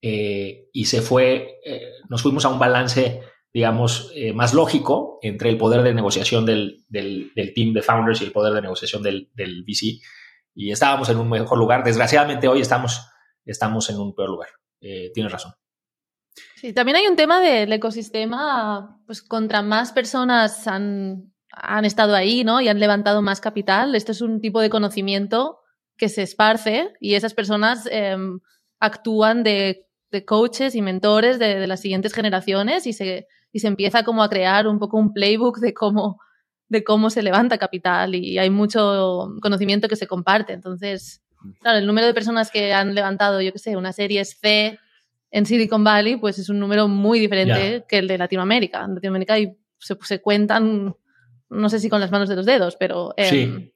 eh, y se fue, nos fuimos a un balance, digamos, más lógico entre el poder de negociación del, del, team de founders y el poder de negociación del, del, VC. Y estábamos en un mejor lugar. Desgraciadamente hoy estamos, estamos en un peor lugar. tienes razón. Sí, también hay un tema del ecosistema, pues contra más personas han, han estado ahí, ¿no? Y han levantado más capital, esto es un tipo de conocimiento que se esparce y esas personas em, actúan de, de, coaches y mentores de, de, las siguientes generaciones y se, y se empieza como a crear un poco un playbook de cómo, de cómo se levanta capital y hay mucho conocimiento que se comparte. Entonces, claro, el número de personas que han levantado, yo qué sé, una serie C en Silicon Valley, pues es un número muy diferente que el de Latinoamérica. En Latinoamérica se, se, cuentan, no sé si con las manos de los dedos, pero... Em, sí.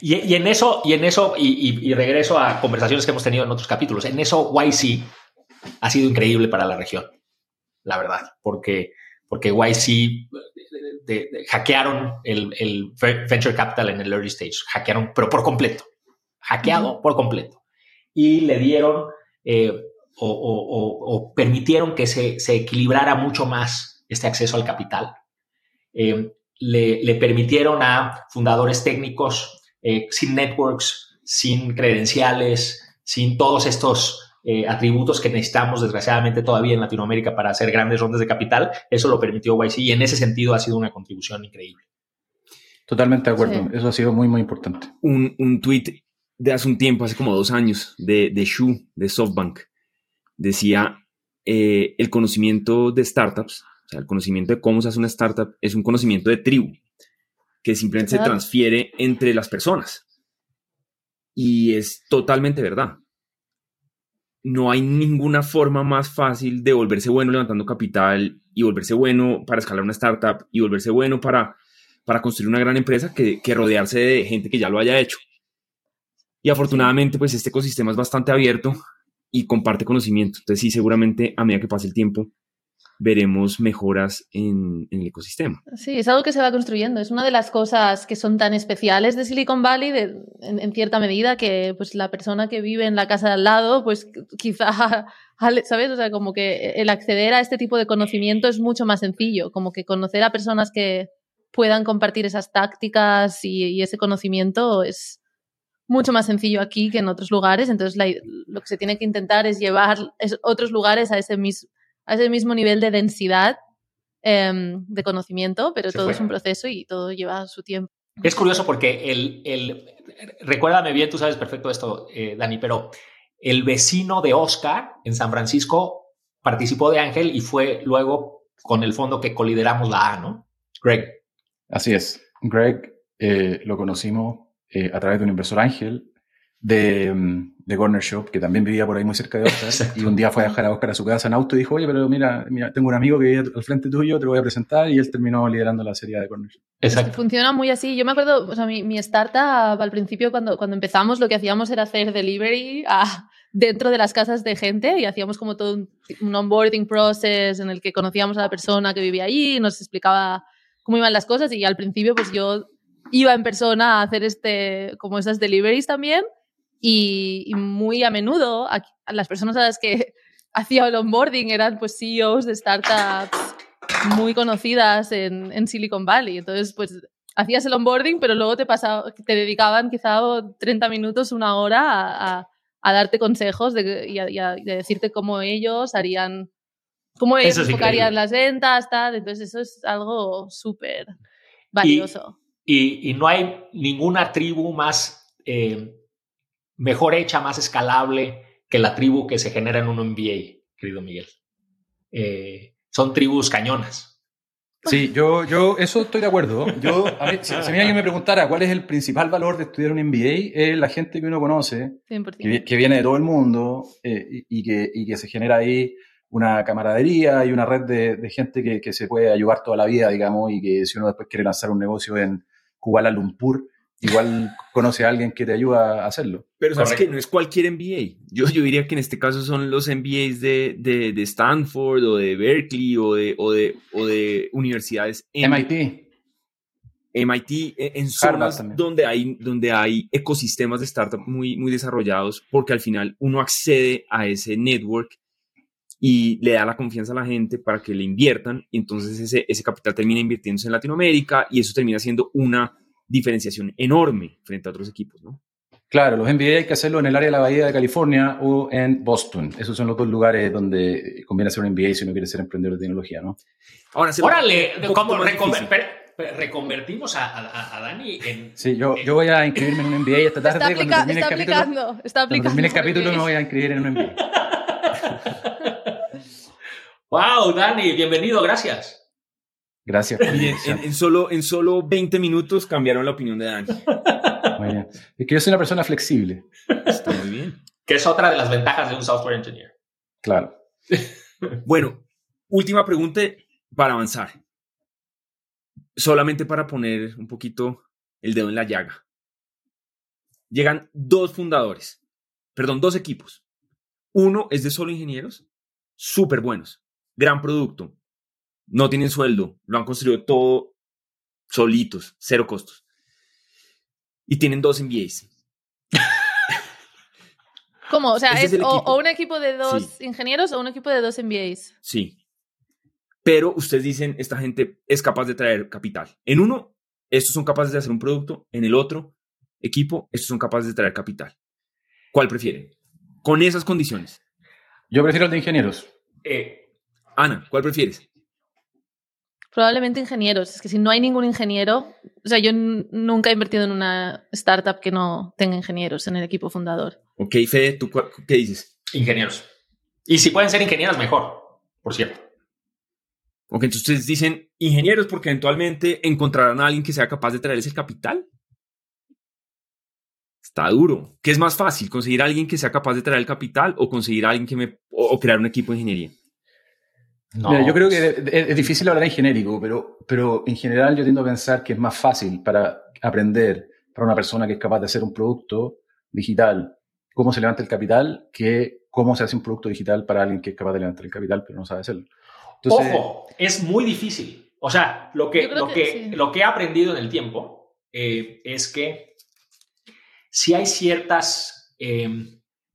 Y, en eso, y en eso, y, regreso a conversaciones que hemos tenido en otros capítulos, en eso YC ha sido increíble para la región. la verdad, porque, porque YC hackearon el, el, venture capital en el early stage, hackearon, pero por completo, hackeado por completo. Y le dieron eh, o, permitieron que se, se, equilibrara mucho más este acceso al capital. Eh, le, le, permitieron a fundadores técnicos eh, sin networks, sin credenciales, sin todos estos atributos que necesitamos desgraciadamente todavía en Latinoamérica para hacer grandes rondas de capital. Eso lo permitió YC y en ese sentido ha sido una contribución increíble. Totalmente de acuerdo. Eso ha sido muy, muy importante. Un, un tweet de hace un tiempo, hace como dos años, de, de Shu, de SoftBank, decía eh, el conocimiento de startups, o sea, el conocimiento de cómo se hace una startup es un conocimiento de tribu, que simplemente se transfiere entre las personas. Y es totalmente verdad. No hay ninguna forma más fácil de volverse bueno levantando capital y volverse bueno para escalar una startup y volverse bueno para, para construir una gran empresa que, que rodearse de gente que ya lo haya hecho. Y afortunadamente, pues este ecosistema es bastante abierto y comparte conocimiento. Entonces, sí, seguramente a medida que pase el tiempo, veremos mejoras en, el ecosistema. Sí, es algo que se va construyendo. Es una de las cosas que son tan especiales de Silicon Valley, en, cierta medida, que pues la persona que vive en la casa de al lado, pues quizá, ¿sabes? O sea, como que el acceder a este tipo de conocimiento es mucho más sencillo, como que conocer a personas que puedan compartir esas tácticas y ese conocimiento es, mucho más sencillo aquí que en otros lugares. Entonces, lo que se tiene que intentar es llevar otros lugares a ese, a ese mismo nivel de densidad em, de conocimiento, pero todo es un proceso y todo lleva su tiempo. Es curioso porque el, el recuérdame bien, tú sabes perfecto esto, eh, Dani, pero el vecino de Oscar en San Francisco participó de Ángel y fue luego con el fondo que colideramos la A, ¿no? Greg. Así es. Greg eh, lo conocimos eh, a través de un inversor ángel de, mm, de Corner Shop, que también vivía por ahí muy cerca de Oscar, y un día fue a dejar a Oscar a su casa en auto y dijo, oye, pero mira, mira, tengo un amigo que vive al frente tuyo, te lo voy a presentar, y él terminó liderando la serie de Corner Shop. Exacto. Funciona muy así. Yo me acuerdo, o sea, mi, mi startup al principio, cuando, cuando empezamos, lo que hacíamos era hacer delivery a, dentro de las casas de gente y hacíamos como todo un, un onboarding process en el que conocíamos a la persona que vivía allí, nos explicaba cómo iban las cosas y al principio pues yo iba en persona a hacer este, como esas deliveries también y, muy a menudo a, las personas a las que hacía el onboarding eran pues CEOs de startups muy conocidas en, en Silicon Valley. Entonces, pues hacías el onboarding, pero luego te, pasaba, te dedicaban quizá 30 minutos, una hora a, a, darte consejos de, y, a, decirte cómo ellos harían, cómo ellos enfocarían las ventas, tal. Entonces, eso es algo súper valioso. Y, no hay ninguna tribu más eh, mejor hecha, más escalable que la tribu que se genera en un MBA, querido Miguel. Eh, son tribus cañonas. Sí, yo, yo, eso estoy de acuerdo. Yo, a mí, si, alguien me preguntara cuál es el principal valor de estudiar un MBA, es la gente que uno conoce, que, viene de todo el mundo eh, y, que, y que se genera ahí una camaradería y una red de, de gente que, que, se puede ayudar toda la vida, digamos, y que si uno después quiere lanzar un negocio en, Kuala Lumpur, igual conoce a alguien que te ayuda a hacerlo. Pero sabes que no es cualquier MBA. Yo, yo diría que en este caso son los MBAs de, de, Stanford o de Berkeley o de, o de, o de universidades. En, MIT. MIT, e, en zonas donde hay, donde hay ecosistemas de startup muy, muy desarrollados, porque al final uno accede a ese network y le da la confianza a la gente para que le inviertan, y entonces ese, ese capital termina invirtiéndose en Latinoamérica y eso termina siendo una diferenciación enorme frente a otros equipos, ¿no? Claro, los MBA hay que hacerlo en el área de la Bahía de California o en Boston. Esos son los dos lugares donde conviene hacer un MBA si uno quiere ser emprendedor de tecnología, ¿no? Ahora, Órale, ¿cómo reconvertimos a, a, Dani en... Sí, yo, yo voy a inscribirme en un MBA esta tarde. Está, cuando termine está el aplicando, capítulo, está aplicando. Cuando termine el capítulo me voy a inscribir en un MBA. Wow, Dani, bienvenido, gracias. Gracias. en, solo, en solo 20 minutos cambiaron la opinión de Dani. Bien. Es que yo soy una persona flexible. Está muy bien. Que es otra de las ventajas de un software engineer. Claro. bueno, última pregunta para avanzar. Solamente para poner un poquito el dedo en la llaga. Llegan dos fundadores, perdón, dos equipos. Uno es de solo ingenieros, súper buenos gran producto, no tienen sueldo, lo han construido todo solitos, cero costos. Y tienen dos MBAs. ¿Cómo? O sea, es, o, un equipo de dos Sí. ingenieros o un equipo de dos MBAs. Sí. Pero ustedes dicen, esta gente es capaz de traer capital. En uno, estos son capaces de hacer un producto. En el otro equipo, estos son capaces de traer capital. ¿Cuál prefieren? Con esas condiciones. Yo prefiero el de ingenieros. Eh, Ana, ¿cuál prefieres? Probablemente ingenieros. Es que si no hay ningún ingeniero, o sea, yo nunca he invertido en una startup que no tenga ingenieros en el equipo fundador. Ok, Fede, ¿tú qué dices? ingenieros. Y si pueden ser ingenieros, mejor, por cierto. Ok, entonces ustedes dicen ingenieros porque eventualmente encontrarán a alguien que sea capaz de traerles el capital. Está duro. ¿Qué es más fácil? ¿Conseguir a alguien que sea capaz de traer el capital o conseguir a alguien que me... o, o crear un equipo de ingeniería? No, Mira, yo creo que es, es difícil hablar en genérico, pero, pero en general yo tiendo a pensar que es más fácil para aprender para una persona que es capaz de hacer un producto digital, cómo se levanta el capital, que cómo se hace un producto digital para alguien que es capaz de levantar el capital, pero no sabe hacerlo. Entonces, Ojo, es muy difícil. O sea, lo que, lo que que, sí. lo que he aprendido en el tiempo eh, es que si hay ciertas, eh,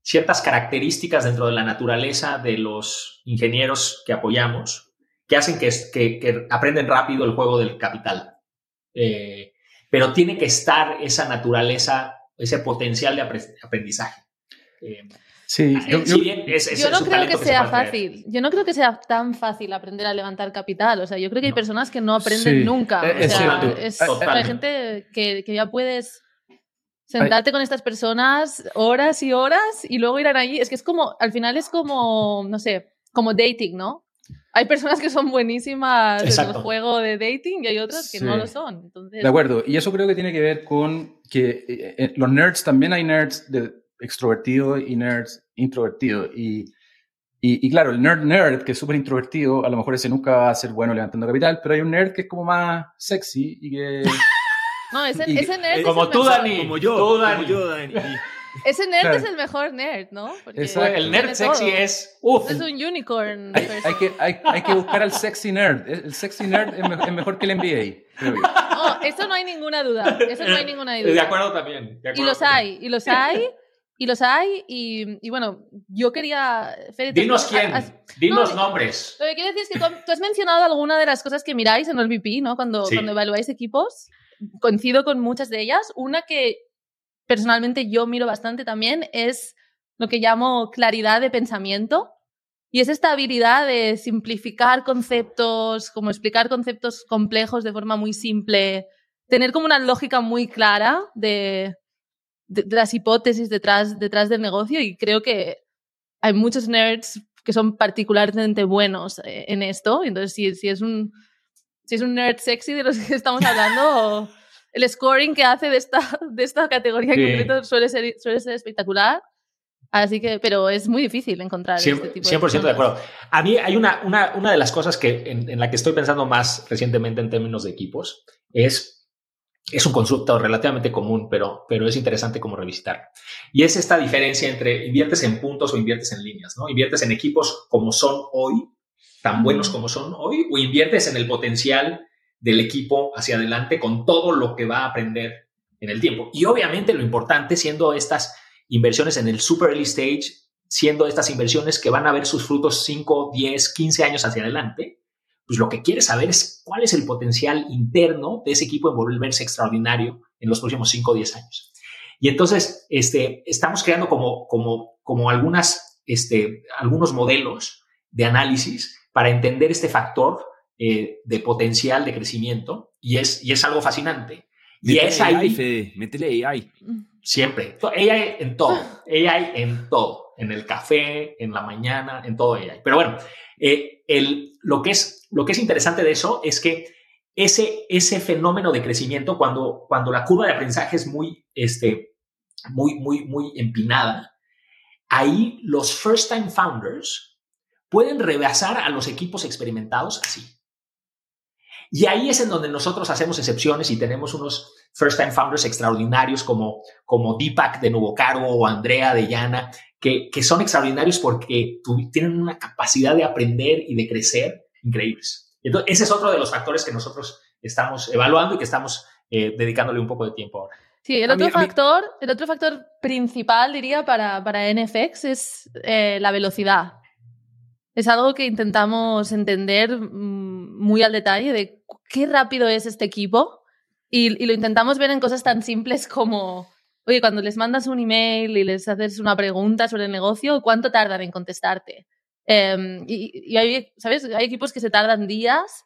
ciertas características dentro de la naturaleza de los ingenieros que apoyamos que hacen que, que, que aprenden rápido el juego del capital. Eh, pero tiene que estar esa naturaleza, ese potencial de apre- aprendizaje. Eh, sí, yo- si yo- bien es- es- yo no creo que se sea fácil. Yo no creo que sea tan fácil aprender a levantar capital. O sea, yo creo que hay No. personas que no aprenden Sí, nunca. eh, O es sea, cierto. es- Eh, hay gente que, que ya puedes sentarte con estas personas horas y horas y luego irán allí. Es que es como, al final es como, no sé, como dating, ¿no? Hay personas que son buenísimas en Exacto. el juego de dating y hay otras que Sí. no lo son. Entonces, De acuerdo, y eso creo que tiene que ver con que eh, eh, los nerds también hay nerds de extrovertidos y nerds introvertidos. Y, y, y claro, el nerd nerd, que es súper introvertido, a lo mejor ese nunca va a ser bueno levantando capital, pero hay un nerd que es como más sexy y que... no, ese, y- ese nerd es como el tú, mejor. Dani. Como yo, Tú, como Dani. yo, Dani. Ese nerd Claro. es el mejor nerd, ¿no? Porque Exacto. El nerd sexy todo. es. Uf. Es un unicorn. Hay, hay que, hay, hay que buscar al sexy nerd. El sexy nerd es, me- es mejor que el NBA. creo yo. Oh, eso no hay ninguna duda. Eso no hay ninguna duda. De acuerdo también. de Y acuerdo los también. hay, y los hay, y los hay. Y, y bueno, yo quería. Fede, Dinos quién. has- Dinos no, nombres. Lo que quiero decir es que tú, tú has mencionado alguna de las cosas que miráis en el VP, ¿no? Cuando, Sí. cuando evaluáis equipos. Coincido con muchas de ellas. Una que personalmente yo miro bastante también es lo que llamo claridad de pensamiento. Y es esta habilidad de simplificar conceptos, como explicar conceptos complejos de forma muy simple, tener como una lógica muy clara de, de- las hipótesis detrás, detrás del negocio. Y creo que hay muchos nerds que son particularmente buenos eh, en esto. Entonces, si, si, es un, si es un nerd sexy de los que estamos hablando, el scoring que hace de esta, de esta categoría en Sí. concreto suele ser, suele ser espectacular. Así que, pero es muy difícil encontrar este 100%, tipo de 100% de acuerdo. A mí hay una, una, una de las cosas que en, en la que estoy pensando más recientemente en términos de equipos es, es un concepto relativamente común, pero, pero es interesante como revisitar. Y es esta diferencia entre inviertes en puntos o inviertes en líneas, ¿no? Inviertes en equipos como son hoy, tan buenos como son hoy, o inviertes en el potencial del equipo hacia adelante con todo lo que va a aprender en el tiempo. Y obviamente lo importante siendo estas inversiones en el super early stage, siendo estas inversiones que van a ver sus frutos 5, 10, 15 años hacia adelante, pues lo que quieres saber es cuál es el potencial interno de ese equipo en volverse extraordinario en los próximos 5 o 10 años. Y entonces, este, estamos creando como, como, como algunas, este, algunos modelos de análisis para entender este factor eh, de potencial de crecimiento y es, y es algo fascinante. Y Métele es AI, ahí, Fede, métele AI. Siempre. AI en todo. AI en todo. En el café, en la mañana, en todo AI. Pero bueno, eh, el, lo, que es, lo que es interesante de eso es que ese, ese fenómeno de crecimiento, cuando, cuando la curva de aprendizaje es muy, este, muy, muy, muy empinada, ahí los first time founders pueden rebasar a los equipos experimentados así. Y ahí es en donde nosotros hacemos excepciones y tenemos unos first time founders extraordinarios como, como Deepak de Nuevo Cargo o Andrea de Llana, que, que son extraordinarios porque tienen una capacidad de aprender y de crecer increíbles. Entonces, ese es otro de los factores que nosotros estamos evaluando y que estamos eh, dedicándole un poco de tiempo ahora. Sí, el otro, factor, el otro factor principal, diría, para, para NFX es eh, la velocidad. Es algo que intentamos entender mm, muy al detalle de qué rápido es este equipo y, y, lo intentamos ver en cosas tan simples como, oye, cuando les mandas un email y les haces una pregunta sobre el negocio, ¿cuánto tardan en contestarte? Eh, y, y hay, ¿sabes? Hay equipos que se tardan días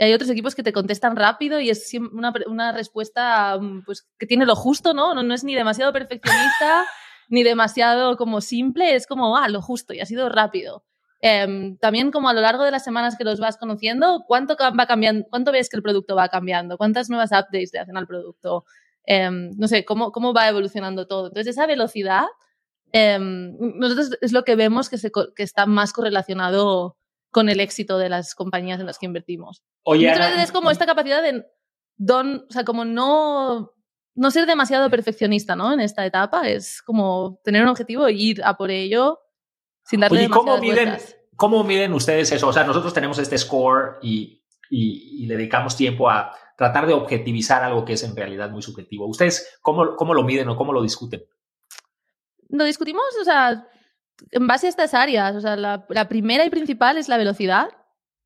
hay otros equipos que te contestan rápido y es una, una respuesta mm, pues, que tiene lo justo, ¿no? ¿no? No es ni demasiado perfeccionista ni demasiado como simple, es como, ah, lo justo y ha sido rápido. Eh, también como a lo largo de las semanas que los vas conociendo, ¿cuánto va cambiando? ¿Cuánto ves que el producto va cambiando? ¿Cuántas nuevas updates le hacen al producto? Eh, no sé, ¿cómo, ¿cómo va evolucionando todo? Entonces, esa velocidad, eh, nosotros es lo que vemos que, se, que está más correlacionado con el éxito de las compañías en las que invertimos. Oye, es como esta capacidad de don, o sea, como no, no ser demasiado perfeccionista, ¿no? En esta etapa es como tener un objetivo e ir a por ello sin darle Oye, ¿cómo miden, ¿cómo miden ustedes eso? O sea, nosotros tenemos este score y, y, le dedicamos tiempo a tratar de objetivizar algo que es en realidad muy subjetivo. ¿Ustedes cómo, cómo lo miden o cómo lo discuten? Lo discutimos, o sea, en base a estas áreas, o sea, la, primera y principal es la velocidad.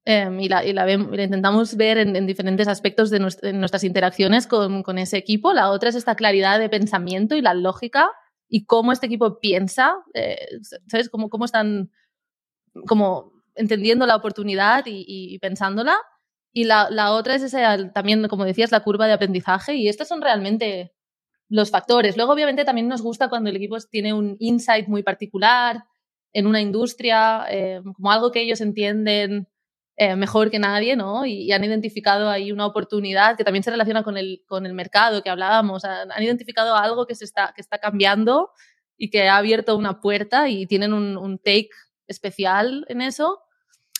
Em, y, la, y la, intentamos ver en, diferentes aspectos de, nuestras interacciones con, con, ese equipo. La otra es esta claridad de pensamiento y la lógica y cómo este equipo piensa, eh, ¿sabes? Cómo, cómo están como entendiendo la oportunidad y, y pensándola. Y la, otra es esa, también, como decías, la curva de aprendizaje. Y estas son realmente los factores. Luego, obviamente, también nos gusta cuando el equipo tiene un insight muy particular en una industria, eh, como algo que ellos entienden eh, mejor que nadie, ¿no? Y, han identificado ahí una oportunidad que también se relaciona con el, con el mercado que hablábamos. Han, identificado algo que, se está, que está cambiando y que ha abierto una puerta y tienen un, un take especial en eso.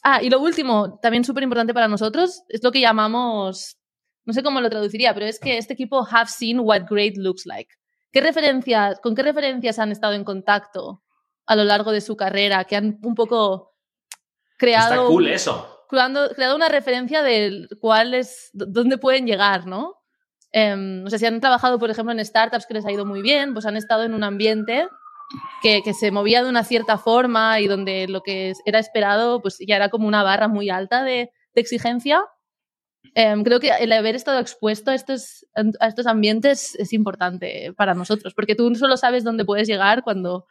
Ah, y lo último, también súper importante para nosotros, es lo que llamamos no sé cómo lo traduciría, pero es que este equipo have seen what great looks like. ¿Qué referencias, ¿Con qué referencias han estado en contacto a lo largo de su carrera? Que han un poco creado. Está cool eso. Creado, creado una referencia de cuál es, dónde pueden llegar, ¿no? Eh, o sea, si han trabajado, por ejemplo, en startups que les ha ido muy bien, pues han estado en un ambiente que, que, se movía de una cierta forma y donde lo que era esperado, pues ya era como una barra muy alta de, de exigencia Em, creo que el haber estado expuesto a estos, a estos ambientes es importante para nosotros, porque tú solo sabes dónde puedes llegar cuando, o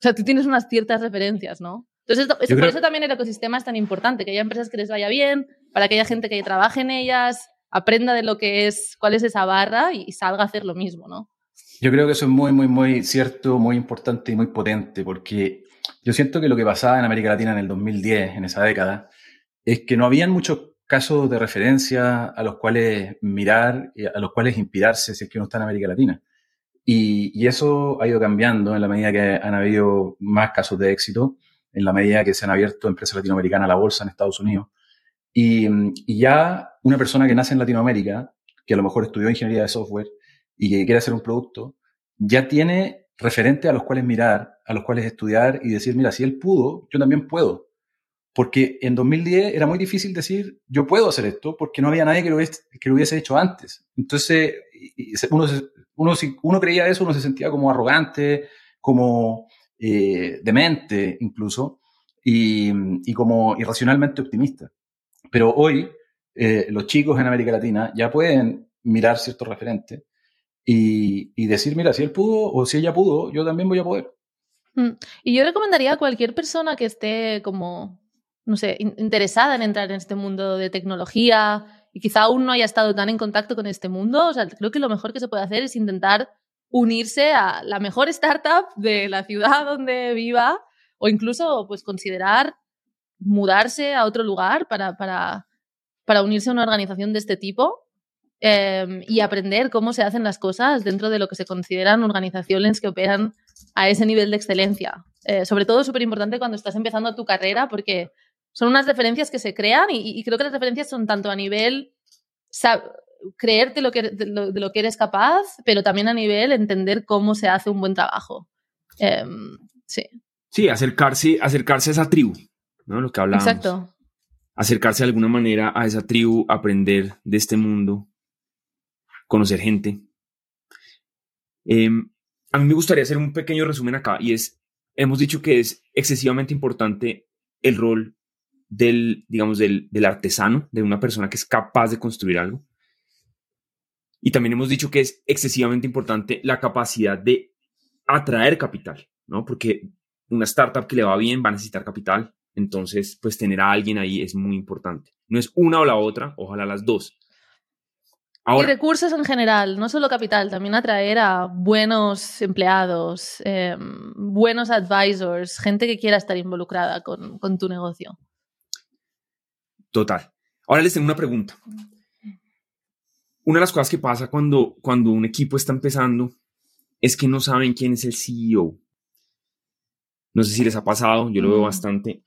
sea, tú tienes unas ciertas referencias, ¿no? Entonces, por eso también el ecosistema es tan importante, que haya empresas que les vaya bien, para que haya gente que trabaje en ellas, aprenda de lo que es, cuál es esa barra y, salga a hacer lo mismo, ¿no? Yo creo que eso es muy, muy, muy cierto, muy importante y muy potente, porque yo siento que lo que pasaba en América Latina en el 2010, en esa década, es que no habían muchos casos de referencia a los cuales mirar, a los cuales inspirarse si es que uno está en América Latina. Y, eso ha ido cambiando en la medida que han habido más casos de éxito, en la medida que se han abierto empresas latinoamericanas a la bolsa en Estados Unidos. Y, y, ya una persona que nace en Latinoamérica, que a lo mejor estudió ingeniería de software y que quiere hacer un producto, ya tiene referentes a los cuales mirar, a los cuales estudiar y decir, mira, si él pudo, yo también puedo. Porque en 2010 era muy difícil decir, yo puedo hacer esto, porque no había nadie que lo que lo hubiese hecho antes. Entonces, uno, uno, uno creía eso, uno se sentía como arrogante, como eh, demente incluso, y, y, como irracionalmente optimista. Pero hoy, eh, los chicos en América Latina ya pueden mirar ciertos referentes y, y decir, mira, si él pudo o si ella pudo, yo también voy a poder. Mm. Y yo recomendaría a cualquier persona que esté como no sé, interesada en entrar en este mundo de tecnología y quizá aún no haya estado tan en contacto con este mundo, o sea, creo que lo mejor que se puede hacer es intentar unirse a la mejor startup de la ciudad donde viva o incluso pues considerar mudarse a otro lugar para, para, para unirse a una organización de este tipo eh, y aprender cómo se hacen las cosas dentro de lo que se consideran organizaciones que operan a ese nivel de excelencia. Eh, sobre todo súper importante cuando estás empezando tu carrera porque son unas referencias que se crean y, creo que las referencias son tanto a nivel creerte lo que, de, lo, que eres capaz, pero también a nivel entender cómo se hace un buen trabajo. Em, sí. Sí, acercarse, acercarse a esa tribu, ¿no? Lo que hablábamos. Exacto. Acercarse de alguna manera a esa tribu, aprender de este mundo, conocer gente. Em, a mí me gustaría hacer un pequeño resumen acá y es, hemos dicho que es excesivamente importante el rol del, digamos, del, del artesano, de una persona que es capaz de construir algo. Y también hemos dicho que es excesivamente importante la capacidad de atraer capital, ¿no? Porque una startup que le va bien va a necesitar capital. Entonces, pues tener a alguien ahí es muy importante. No es una o la otra, ojalá las dos. y recursos en general, no solo capital, también atraer a buenos empleados, em, buenos advisors, gente que quiera estar involucrada con, con tu negocio. Total. Ahora les tengo una pregunta. Una de las cosas que pasa cuando, cuando un equipo está empezando es que no saben quién es el CEO. No sé si les ha pasado, yo lo veo bastante.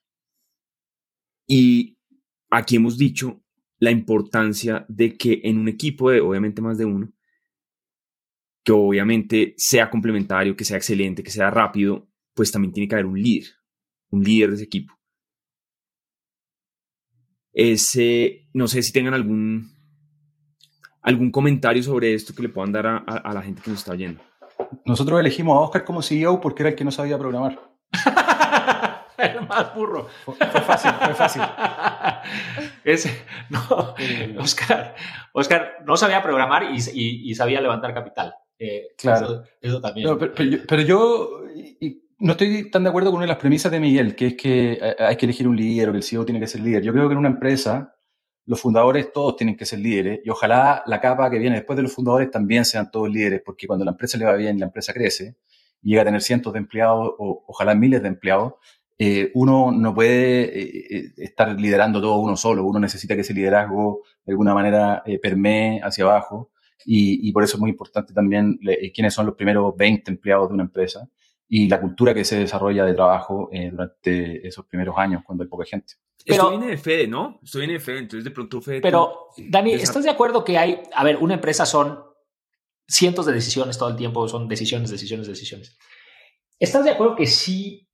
Y aquí hemos dicho la importancia de que en un equipo de obviamente más de uno, que obviamente sea complementario, que sea excelente, que sea rápido, pues también tiene que haber un líder, un líder de ese equipo. Ese, no sé si tengan algún, algún comentario sobre esto que le puedan dar a, a la gente que nos está oyendo. Nosotros elegimos a Oscar como CEO porque era el que no sabía programar. el más burro. Fue, fácil, fue fácil. Ese, no, Oscar, Oscar no sabía programar y, y, y sabía levantar capital. Eh, claro. Eso, eso también. No, pero, pero, yo, pero yo y, no estoy tan de acuerdo con una de las premisas de Miguel, que es que hay que elegir un líder o que el CEO tiene que ser líder. Yo creo que en una empresa los fundadores todos tienen que ser líderes y ojalá la capa que viene después de los fundadores también sean todos líderes, porque cuando la empresa le va bien, la empresa crece, y llega a tener cientos de empleados o ojalá miles de empleados, eh, uno no puede eh, estar liderando todo uno solo, uno necesita que ese liderazgo de alguna manera eh, permee hacia abajo y, y, por eso es muy importante también quiénes son los primeros 20 empleados de una empresa y la cultura que se desarrolla de trabajo durante esos primeros años cuando hay poca gente. Pero, Esto viene de Fede, ¿no? Esto viene de Fede, entonces de pronto Fede... Pero, Dani, ¿estás de acuerdo que hay, a ver, una empresa son cientos de decisiones todo el tiempo, son decisiones, decisiones, decisiones. ¿Estás de acuerdo que sí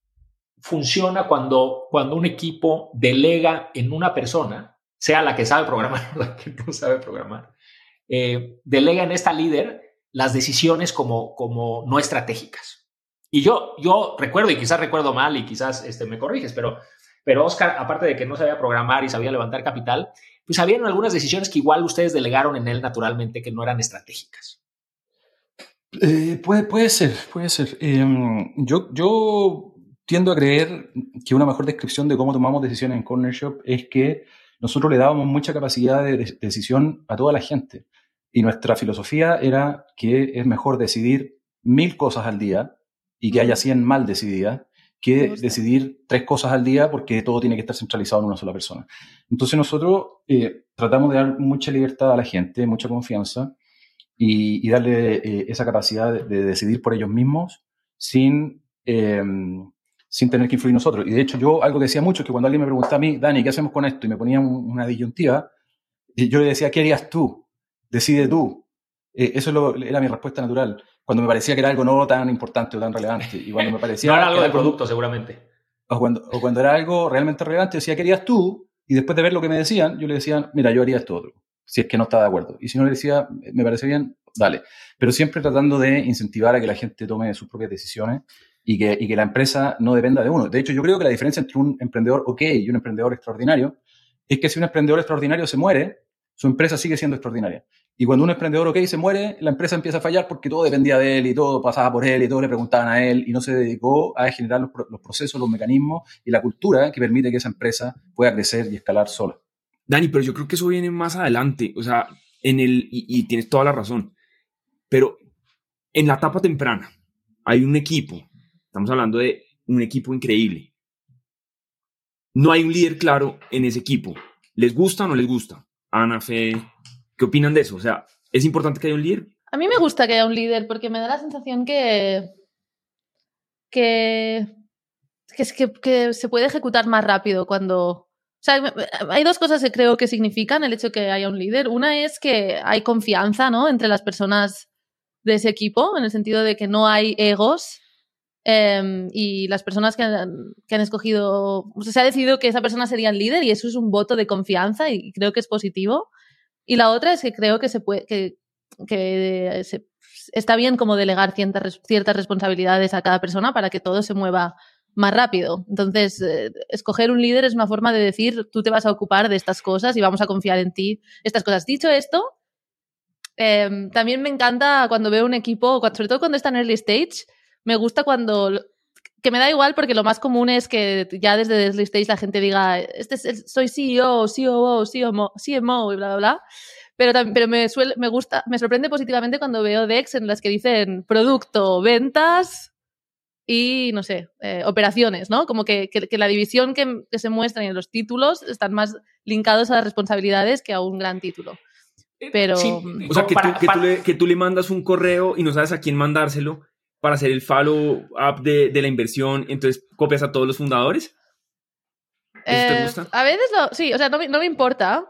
funciona cuando, cuando un equipo delega en una persona, sea la que sabe programar o la que no sabe programar, eh, delega en esta líder las decisiones como, como no estratégicas? Y yo, yo recuerdo, y quizás recuerdo mal y quizás este, me corriges, pero, pero Oscar, aparte de que no sabía programar y sabía levantar capital, pues habían algunas decisiones que igual ustedes delegaron en él naturalmente que no eran estratégicas. Eh, puede, puede ser, puede ser. Eh, yo, yo tiendo a creer que una mejor descripción de cómo tomamos decisiones en Corner Shop es que nosotros le dábamos mucha capacidad de, de decisión a toda la gente. Y nuestra filosofía era que es mejor decidir mil cosas al día y que haya 100 mal decididas que decidir tres cosas al día porque todo tiene que estar centralizado en una sola persona. Entonces nosotros eh, tratamos de dar mucha libertad a la gente, mucha confianza y, y darle eh, esa capacidad de, de, decidir por ellos mismos sin, eh, sin tener que influir nosotros. Y de hecho yo algo que decía mucho es que cuando alguien me preguntaba a mí, Dani, ¿qué hacemos con esto? Y me ponía un, una disyuntiva, y yo le decía, ¿qué harías tú? Decide tú. Eh, eso lo, era mi respuesta natural. Cuando me parecía que era algo no tan importante o tan relevante. Y cuando me parecía... no era algo de producto, seguramente. O cuando, o cuando era algo realmente relevante, decía, ¿qué harías tú? Y después de ver lo que me decían, yo le decía, mira, yo haría esto otro si es que no estaba de acuerdo. Y si no le decía, me parece bien, dale. Pero siempre tratando de incentivar a que la gente tome sus propias decisiones y que, y que la empresa no dependa de uno. De hecho, yo creo que la diferencia entre un emprendedor ok y un emprendedor extraordinario es que si un emprendedor extraordinario se muere, su empresa sigue siendo extraordinaria. Y cuando un emprendedor ok se muere, la empresa empieza a fallar porque todo dependía de él y todo pasaba por él y todo le preguntaban a él y no se dedicó a generar los, procesos, los mecanismos y la cultura que permite que esa empresa pueda crecer y escalar sola. Dani, pero yo creo que eso viene más adelante, o sea, en el, y, y, tienes toda la razón, pero en la etapa temprana hay un equipo, estamos hablando de un equipo increíble, no hay un líder claro en ese equipo, ¿les gusta o no les gusta? Ana, Fe, ¿qué opinan de eso? O sea, ¿es importante que haya un líder? A mí me gusta que haya un líder porque me da la sensación que, que, que, que se puede ejecutar más rápido cuando, o sea, hay dos cosas que creo que significan el hecho de que haya un líder. Una es que hay confianza, ¿no? Entre las personas de ese equipo, en el sentido de que no hay egos em, y las personas que han, que han escogido, o sea, se ha decidido que esa persona sería el líder y eso es un voto de confianza y creo que es positivo. Y la otra es que creo que se puede, que, que se, está bien como delegar ciertas, ciertas responsabilidades a cada persona para que todo se mueva más rápido. Entonces, eh, escoger un líder es una forma de decir, tú te vas a ocupar de estas cosas y vamos a confiar en ti. Estas cosas. Dicho esto, eh, también me encanta cuando veo un equipo, sobre todo cuando está en early stage, me gusta cuando que me da igual porque lo más común es que ya desde stage la gente diga, este es el, soy CEO, COO, CMO, CMO y bla, bla, bla. Pero, pero me, suele, me gusta, me sorprende positivamente cuando veo decks en las que dicen producto, ventas y, no sé, eh, operaciones, ¿no? Como que, que, que la división que, que, se muestra en los títulos están más linkados a las responsabilidades que a un gran título. Pero... Sí, o sea, que, para, tú, que, para... tú le, que tú le mandas un correo y no sabes a quién mandárselo para hacer el follow-up de, de, la inversión, entonces copias a todos los fundadores. ¿Eso eh, te gusta? A veces lo, sí, o sea, no, no, me importa,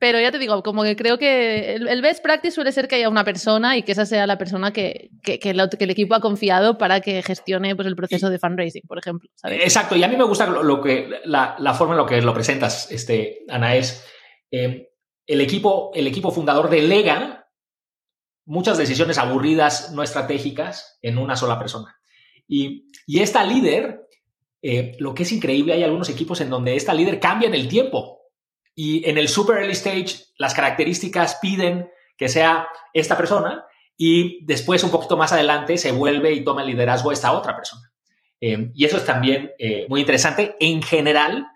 pero ya te digo, como que creo que el, el, best practice suele ser que haya una persona y que esa sea la persona que, que, que, lo, que el equipo ha confiado para que gestione pues, el proceso de fundraising, por ejemplo. ¿sabes? Exacto, y a mí me gusta lo, lo que, la, la, forma en la que lo presentas, este, Ana, es eh, el, equipo, el equipo fundador delega muchas decisiones aburridas, no estratégicas, en una sola persona. Y, y esta líder, eh, lo que es increíble, hay algunos equipos en donde esta líder cambia en el tiempo. Y en el super early stage, las características piden que sea esta persona y después, un poquito más adelante, se vuelve y toma el liderazgo esta otra persona. Eh, y eso es también eh, muy interesante. En general,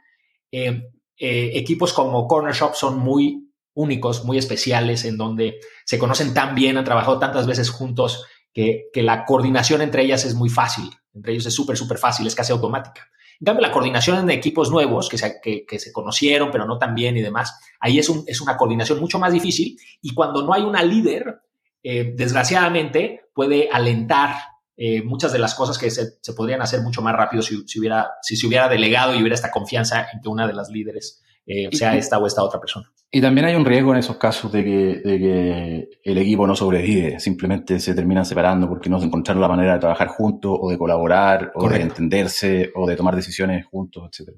equipos como Corner Shop son muy únicos, muy especiales, en donde se conocen tan bien, han trabajado tantas veces juntos, que, la coordinación entre ellas es muy fácil. Entre ellos es súper, súper fácil, es casi automática. En cambio, la coordinación en equipos nuevos que se, que, se conocieron, pero no tan bien y demás, ahí es, un, es una coordinación mucho más difícil. Y cuando no hay una líder, eh, desgraciadamente puede alentar eh, muchas de las cosas que se, podrían hacer mucho más rápido si, si se hubiera delegado y hubiera esta confianza en que una de las líderes eh, sea esta o esta otra persona. Y también hay un riesgo en esos casos de que, de que el equipo no sobrevive, simplemente se terminan separando porque no se encontraron la manera de trabajar juntos o de colaborar o Correcto. de entenderse o de tomar decisiones juntos, etc.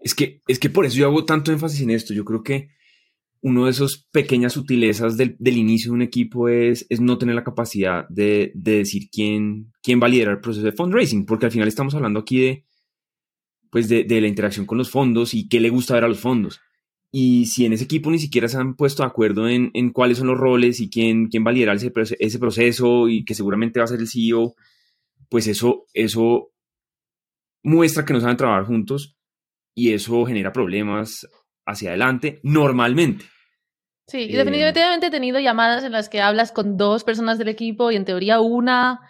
Es que, es que por eso yo hago tanto énfasis en esto. Yo creo que uno de esos pequeñas sutilezas del, del inicio de un equipo es, es no tener la capacidad de, de, decir quién, quién va a liderar el proceso de fundraising, porque al final estamos hablando aquí de, pues de, de la interacción con los fondos y qué le gusta ver a los fondos y si en ese equipo ni siquiera se han puesto de acuerdo en, en cuáles son los roles y quién, quién va a liderar ese, ese, proceso y que seguramente va a ser el CEO, pues eso, eso muestra que no saben trabajar juntos y eso genera problemas hacia adelante normalmente. Sí, y definitivamente he tenido llamadas en las que hablas con dos personas del equipo y en teoría una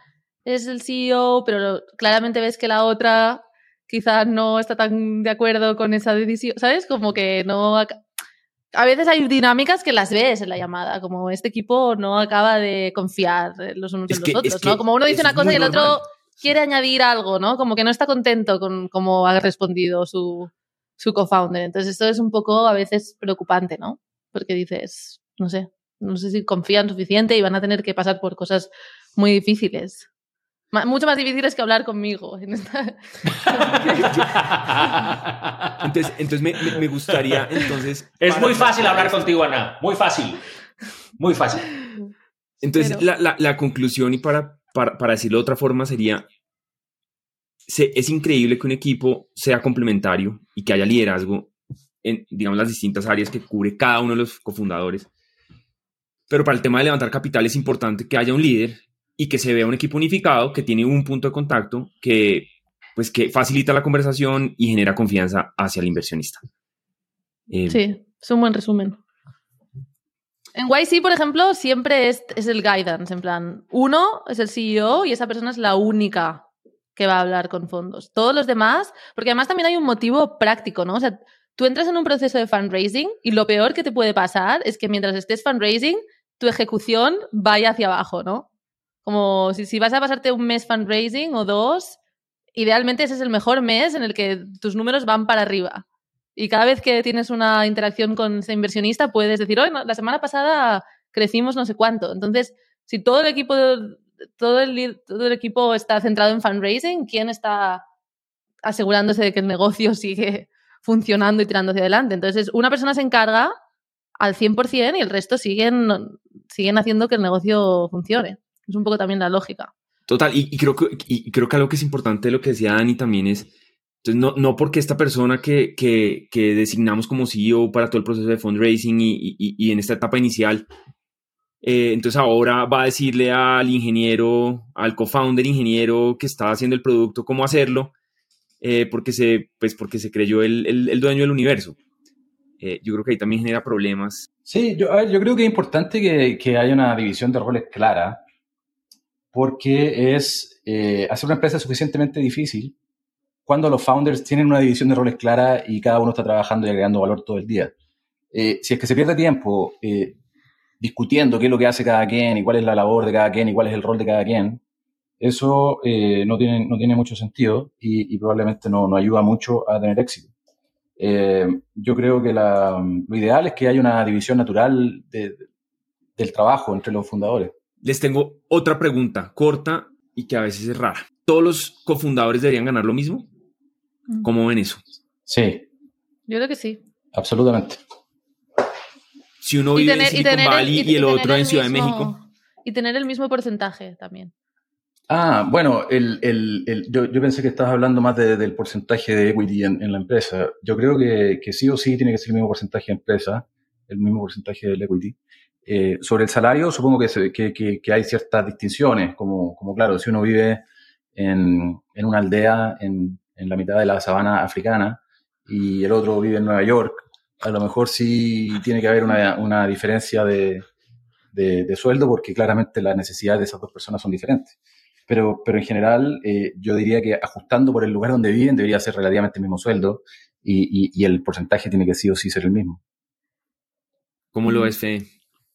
es el CEO, pero claramente ves que la otra quizás no está tan de acuerdo con esa decisión, ¿sabes? Como que no... A veces hay dinámicas que las ves en la llamada, como este equipo no acaba de confiar los unos es en que, los otros, es ¿no? Como uno dice una cosa y el otro normal. quiere añadir algo, ¿no? Como que no está contento con cómo ha respondido su, su co-founder. Entonces esto es un poco a veces preocupante, ¿no? Porque dices, no sé, no sé si confían suficiente y van a tener que pasar por cosas muy difíciles mucho más difíciles que hablar conmigo. En esta... entonces, entonces me, me, gustaría, entonces... Es muy fácil hablar contigo, Ana. Muy fácil. Muy fácil. Entonces, Pero... la, la, la, conclusión, y para, para, para, decirlo de otra forma, sería, se, es increíble que un equipo sea complementario y que haya liderazgo en, digamos, las distintas áreas que cubre cada uno de los cofundadores. Pero para el tema de levantar capital es importante que haya un líder y que se vea un equipo unificado que tiene un punto de contacto que, pues, que facilita la conversación y genera confianza hacia el inversionista. Eh, sí, es un buen resumen. En YC, por ejemplo, siempre es, es, el guidance, en plan, uno es el CEO y esa persona es la única que va a hablar con fondos. Todos los demás, porque además también hay un motivo práctico, ¿no? O sea, tú entras en un proceso de fundraising y lo peor que te puede pasar es que mientras estés fundraising, tu ejecución vaya hacia abajo, ¿no? Como si, si vas a pasarte un mes fundraising o dos, idealmente ese es el mejor mes en el que tus números van para arriba. Y cada vez que tienes una interacción con ese inversionista, puedes decir, hoy la semana pasada crecimos no sé cuánto. Entonces, si todo el equipo todo el, todo el equipo está centrado en fundraising, quién está asegurándose de que el negocio sigue funcionando y tirando hacia adelante. Entonces, una persona se encarga al 100% y el resto siguen, siguen haciendo que el negocio funcione. Es un poco también la lógica. Total, y, creo, que, y creo que algo que es importante de lo que decía Dani también es, entonces no, no porque esta persona que, que, que, designamos como CEO para todo el proceso de fundraising y, y, y en esta etapa inicial, eh, entonces ahora va a decirle al ingeniero, al co-founder ingeniero que está haciendo el producto, cómo hacerlo, eh, porque, se, pues porque se creyó el, el, dueño del universo. Eh, yo creo que ahí también genera problemas. Sí, yo, yo creo que es importante que, que, haya una división de roles clara, porque es hacer una empresa suficientemente difícil cuando los founders tienen una división de roles clara y cada uno está trabajando y agregando valor todo el día. si es que se pierde tiempo discutiendo qué es lo que hace cada quien y cuál es la labor de cada quien y cuál es el rol de cada quien, eso eh, no, tiene, no tiene mucho sentido y, probablemente no, no, ayuda mucho a tener éxito. Eh, yo creo que la, lo ideal es que haya una división natural del trabajo entre los fundadores. Les tengo otra pregunta corta y que a veces es rara. ¿Todos los cofundadores deberían ganar lo mismo? Mm. ¿Cómo ven eso? Sí. Yo creo que sí. Absolutamente si uno vive en Silicon Valley y, el otro en Ciudad de México. Y tener el mismo porcentaje también. Ah, bueno, el, el, yo, yo, pensé que estabas hablando más del porcentaje de equity en, la empresa. Yo creo que, que, sí o sí tiene que ser el mismo porcentaje de empresa, el mismo porcentaje del equity. Eh, sobre el salario, supongo que, que, que, hay ciertas distinciones, como, como claro, si uno vive en, en una aldea en, en la mitad de la sabana africana y el otro vive en Nueva York, a lo mejor sí tiene que haber una, una diferencia de, de, sueldo porque claramente las necesidades de esas dos personas son diferentes. Pero, pero en general, eh, yo diría que ajustando por el lugar donde viven debería ser relativamente el mismo sueldo y, y, el porcentaje tiene que sí o sí ser el mismo. ¿Cómo lo ves, Fede?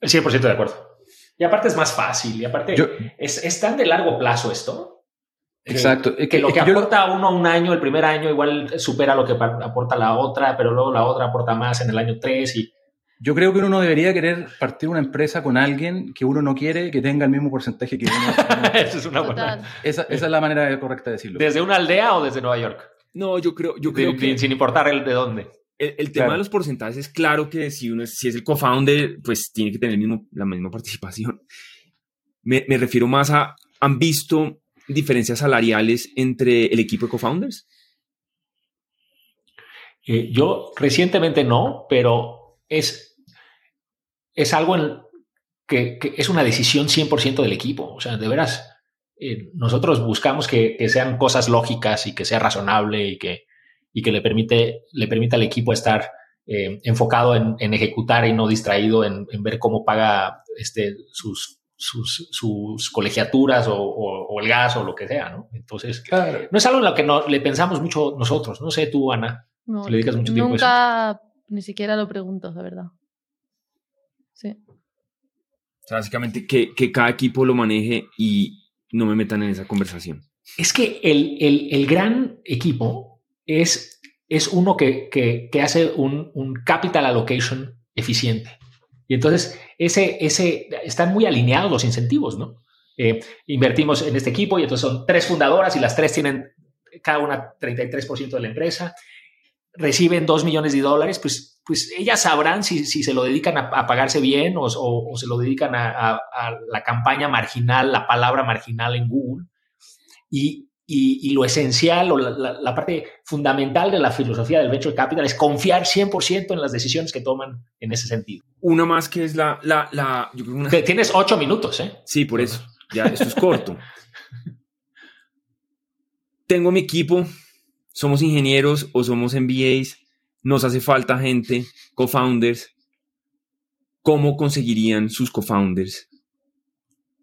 100% de acuerdo. Y aparte es más fácil y aparte es, es tan de largo plazo esto Exacto. Que, lo que, aporta uno un año, el primer año, igual supera lo que aporta la otra, pero luego la otra aporta más en el año 3 y... Yo creo que uno no debería querer partir una empresa con alguien que uno no quiere que tenga el mismo porcentaje que uno. Esa es una buena. Esa, esa, es la manera correcta de decirlo. ¿Desde una aldea o desde Nueva York? No, yo creo, yo creo que... Sin importar el de dónde. El, tema de los porcentajes es claro que si uno es, si es el co-founder, pues tiene que tener el mismo, la misma participación. Me, me refiero más a, han visto diferencias salariales entre el equipo de co-founders? Eh, yo recientemente no, pero es, es algo en, que, es una decisión 100% del equipo. O sea, de veras, eh, nosotros buscamos que, sean cosas lógicas y que sea razonable y que, y que le, permite, le permita al equipo estar eh, enfocado en, ejecutar y no distraído en, en, ver cómo paga este, sus sus, colegiaturas o, el gas o lo que sea, ¿no? Entonces, no es algo en lo que no, le pensamos mucho nosotros. No sé tú, Ana, le dedicas mucho tiempo a eso. ni siquiera lo pregunto, de verdad. Sí. básicamente que, cada equipo lo maneje y no me metan en esa conversación. Es que el, gran equipo es, es uno que, hace un, un capital allocation eficiente. Y entonces, ese, ese, están muy alineados los incentivos, ¿no? Eh, invertimos en este equipo y entonces son tres fundadoras y las tres tienen cada una 33% de la empresa, reciben 2 millones de dólares, pues, pues ellas sabrán si, si se lo dedican a, pagarse bien o, o, se lo dedican a, a, la campaña marginal, la palabra marginal en Google. Y, y, lo esencial o la, parte fundamental de la filosofía del venture capital es confiar 100% en las decisiones que toman en ese sentido. Una más que es la... la, la Tienes ocho minutos, ¿eh? Sí, por eso. Ya, esto es corto. Tengo mi equipo, somos ingenieros o somos MBAs, nos hace falta gente, co-founders. ¿Cómo conseguirían sus co-founders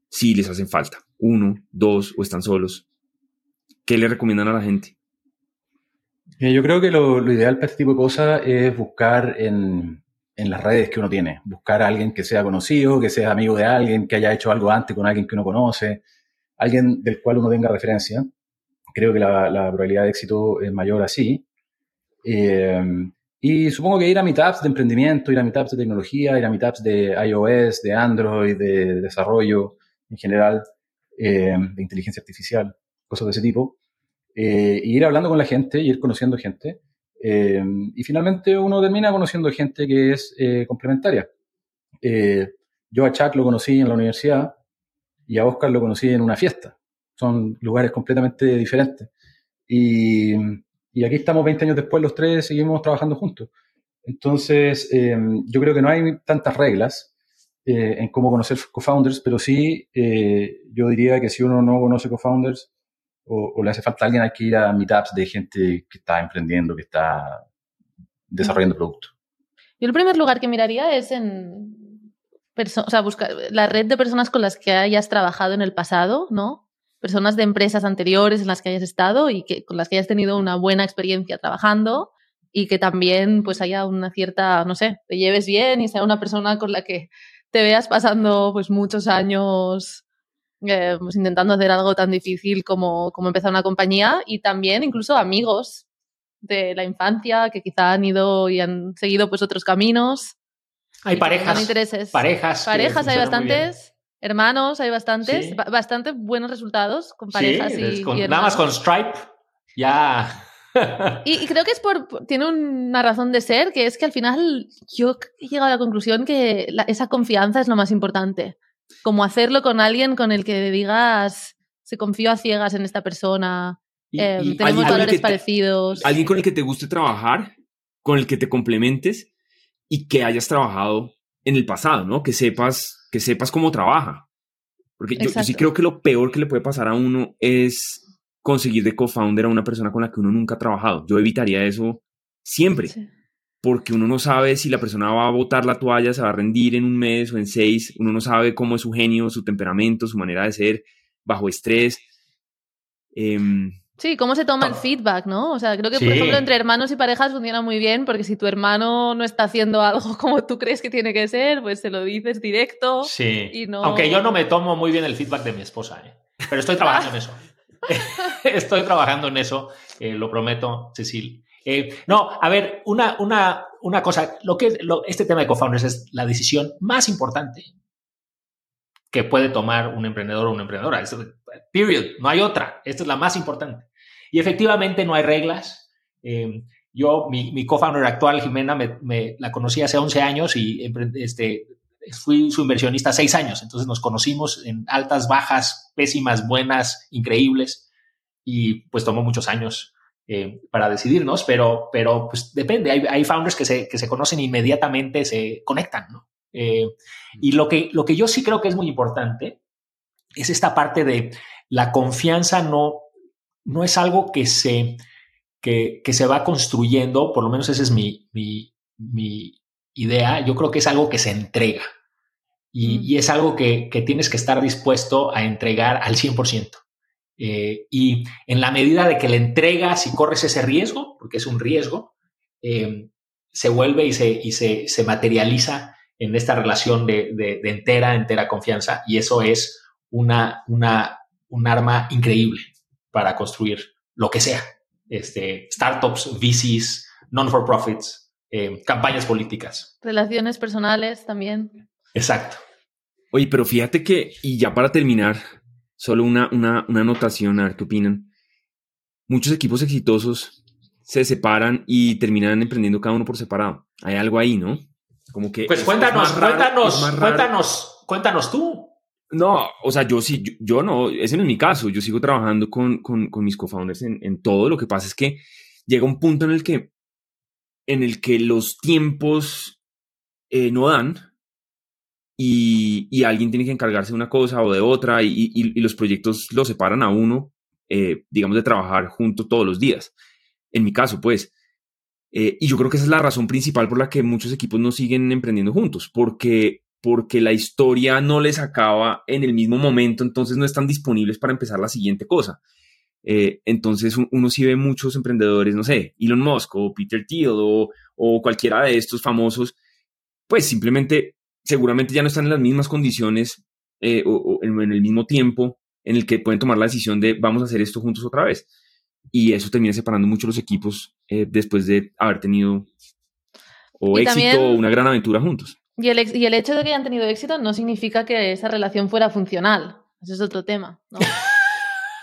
si les hacen falta? Uno, dos o están solos ¿Qué le recomiendan a la gente? Yo creo que lo, ideal para este tipo de cosas es buscar en, las redes que uno tiene, buscar a alguien que sea conocido, que sea amigo de alguien, que haya hecho algo antes con alguien que uno conoce, alguien del cual uno tenga referencia. Creo que la, probabilidad de éxito es mayor así. Eh, y supongo que ir a meetups de emprendimiento, ir a meetups de tecnología, ir a meetups de iOS, de Android, de desarrollo en general, eh, de inteligencia artificial, cosas de ese tipo, eh, y ir hablando con la gente, y ir conociendo gente, eh, y finalmente uno termina conociendo gente que es complementaria. yo a Chuck lo conocí en la universidad y a Oscar lo conocí en una fiesta. Son lugares completamente diferentes. Y, y aquí estamos 20 años después, los tres seguimos trabajando juntos. Entonces, yo creo que no hay tantas reglas. Eh, en cómo conocer co-founders, pero sí, eh, yo diría que si uno no conoce co-founders o, le hace falta a alguien, hay que ir a meetups de gente que está emprendiendo, que está desarrollando producto. Yo el primer lugar que miraría es en o sea, buscar la red de personas con las que hayas trabajado en el pasado, ¿no? Personas de empresas anteriores en las que hayas estado y que, con las que hayas tenido una buena experiencia trabajando y que también pues haya una cierta, no sé, te lleves bien y sea una persona con la que te veas pasando pues muchos años eh, pues, intentando hacer algo tan difícil como, como empezar una compañía y también incluso amigos de la infancia que quizá han ido y han seguido pues otros caminos. Hay parejas. Intereses. Parejas. Parejas hay bastantes. Hermanos hay bastantes. Bastante buenos resultados con parejas y, Nada más con Stripe ya y, creo que es por, tiene una razón de ser, que es que al final yo he llegado a la conclusión que esa confianza es lo más importante. Como hacerlo con alguien con el que digas, se confío a ciegas en esta persona, eh, tenemos valores parecidos. alguien con el que te guste trabajar, con el que te complementes y que hayas trabajado en el pasado, ¿no? Que sepas, que sepas cómo trabaja. Porque yo, sí creo que lo peor que le puede pasar a uno es conseguir de co-founder a una persona con la que uno nunca ha trabajado. Yo evitaría eso siempre, porque uno no sabe si la persona va a botar la toalla, se va a rendir en un mes o en seis, uno no sabe cómo es su genio, su temperamento, su manera de ser, bajo estrés. Em, sí, cómo se toma el feedback, ¿no? O sea, creo que, por ejemplo, entre hermanos y parejas funciona muy bien, porque si tu hermano no está haciendo algo como tú crees que tiene que ser, pues se lo dices directo. Sí. Y no... Aunque yo no me tomo muy bien el feedback de mi esposa, ¿eh? pero estoy trabajando en eso. Estoy trabajando en eso, eh, lo prometo, Cecil. Eh, no, a ver, una, una, una cosa, lo que, este tema de co-founders es la decisión más importante que puede tomar un emprendedor o una emprendedora. period, no hay otra. Esta es la más importante. Y efectivamente no hay reglas. Eh, yo, mi, mi co-founder actual, Jimena, me, la conocí hace 11 años y este, fui su inversionista seis años, entonces nos conocimos en altas, bajas, pésimas, buenas, increíbles, y pues tomó muchos años eh, para decidirnos, pero, pero pues depende, hay, founders que se, que se conocen inmediatamente, se conectan, ¿no? Eh, y lo que, lo que yo sí creo que es muy importante es esta parte de la confianza no, no es algo que se, que, que se va construyendo, por lo menos esa es mi, mi, mi idea, yo creo que es algo que se entrega. Y, es algo que, tienes que estar dispuesto a entregar al 100%. Eh, y en la medida de que le entregas y corres ese riesgo, porque es un riesgo, eh, se vuelve y, se, y se, se, materializa en esta relación de, de, entera, entera confianza. Y eso es una, una, un arma increíble para construir lo que sea. Este, startups, VCs, non-for-profits, eh, campañas políticas. Relaciones personales también. Exacto. Oye, pero fíjate que, y ya para terminar, solo una, una, una anotación, a ver qué opinan. Muchos equipos exitosos se separan y terminan emprendiendo cada uno por separado. Hay algo ahí, ¿no? Como que. Pues cuéntanos, cuéntanos, cuéntanos, cuéntanos tú. No, o sea, yo sí, yo, no, ese no es mi caso. Yo sigo trabajando con, con, con mis co-founders en, en, todo. Lo que pasa es que llega un punto en el que, en el que los tiempos eh, no dan y, alguien tiene que encargarse de una cosa o de otra y, los proyectos lo separan a uno, eh, digamos, de trabajar junto todos los días. En mi caso, pues. Eh, y yo creo que esa es la razón principal por la que muchos equipos no siguen emprendiendo juntos, porque, porque la historia no les acaba en el mismo momento, entonces no están disponibles para empezar la siguiente cosa. Eh, entonces uno sí ve muchos emprendedores, no sé, Elon Musk o Peter Thiel o, o cualquiera de estos famosos, pues simplemente seguramente ya no están en las mismas condiciones eh, o, en, el mismo tiempo en el que pueden tomar la decisión de vamos a hacer esto juntos otra vez. Y eso termina separando mucho los equipos eh, después de haber tenido o éxito o una gran aventura juntos. Y el, y el hecho de que hayan tenido éxito no significa que esa relación fuera funcional. ese es otro tema, ¿no?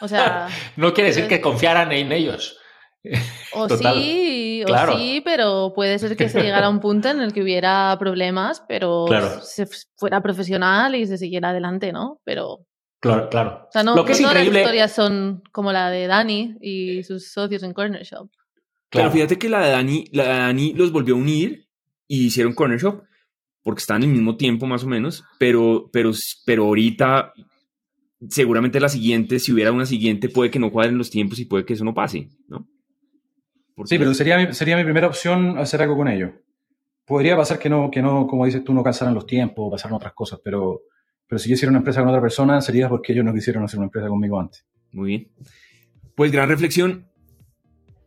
O sea... no quiere decir que confiaran en ellos. O Total. sí, Claro. o sí, pero puede ser que se llegara a un punto en el que hubiera problemas, pero Claro. se fuera profesional y se siguiera adelante, ¿no? Pero, Claro, claro. o sea, no, Lo que no es todas increíble. las historias son como la de Dani y sus socios en Corner Shop. Pero claro. fíjate que la de Dani, la de Dani los volvió a unir y hicieron Corner Shop porque están al mismo tiempo más o menos, pero, pero, pero ahorita seguramente la siguiente, si hubiera una siguiente, puede que no cuadren los tiempos y puede que eso no pase, ¿no? Porque- Sí, pero sería, mi- sería mi primera opción hacer algo con ellos. Podría pasar que no, que no, como dices tú, no calzaran los tiempos o pasaran otras cosas, pero, pero si yo hiciera una empresa con otra persona, sería porque ellos no quisieron hacer una empresa conmigo antes. Muy bien. Pues gran reflexión.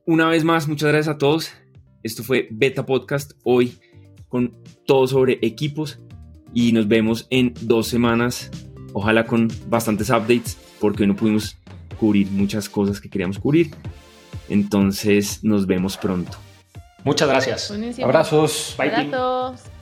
Una vez más, muchas gracias a todos. Esto fue Beta Podcast hoy con todo sobre equipos y nos vemos en dos semanas. Ojalá con bastantes updates porque hoy no pudimos cubrir muchas cosas que queríamos cubrir. Entonces nos vemos pronto. Muchas gracias. Buenísimo. Abrazos. Bye, team. Abrazos.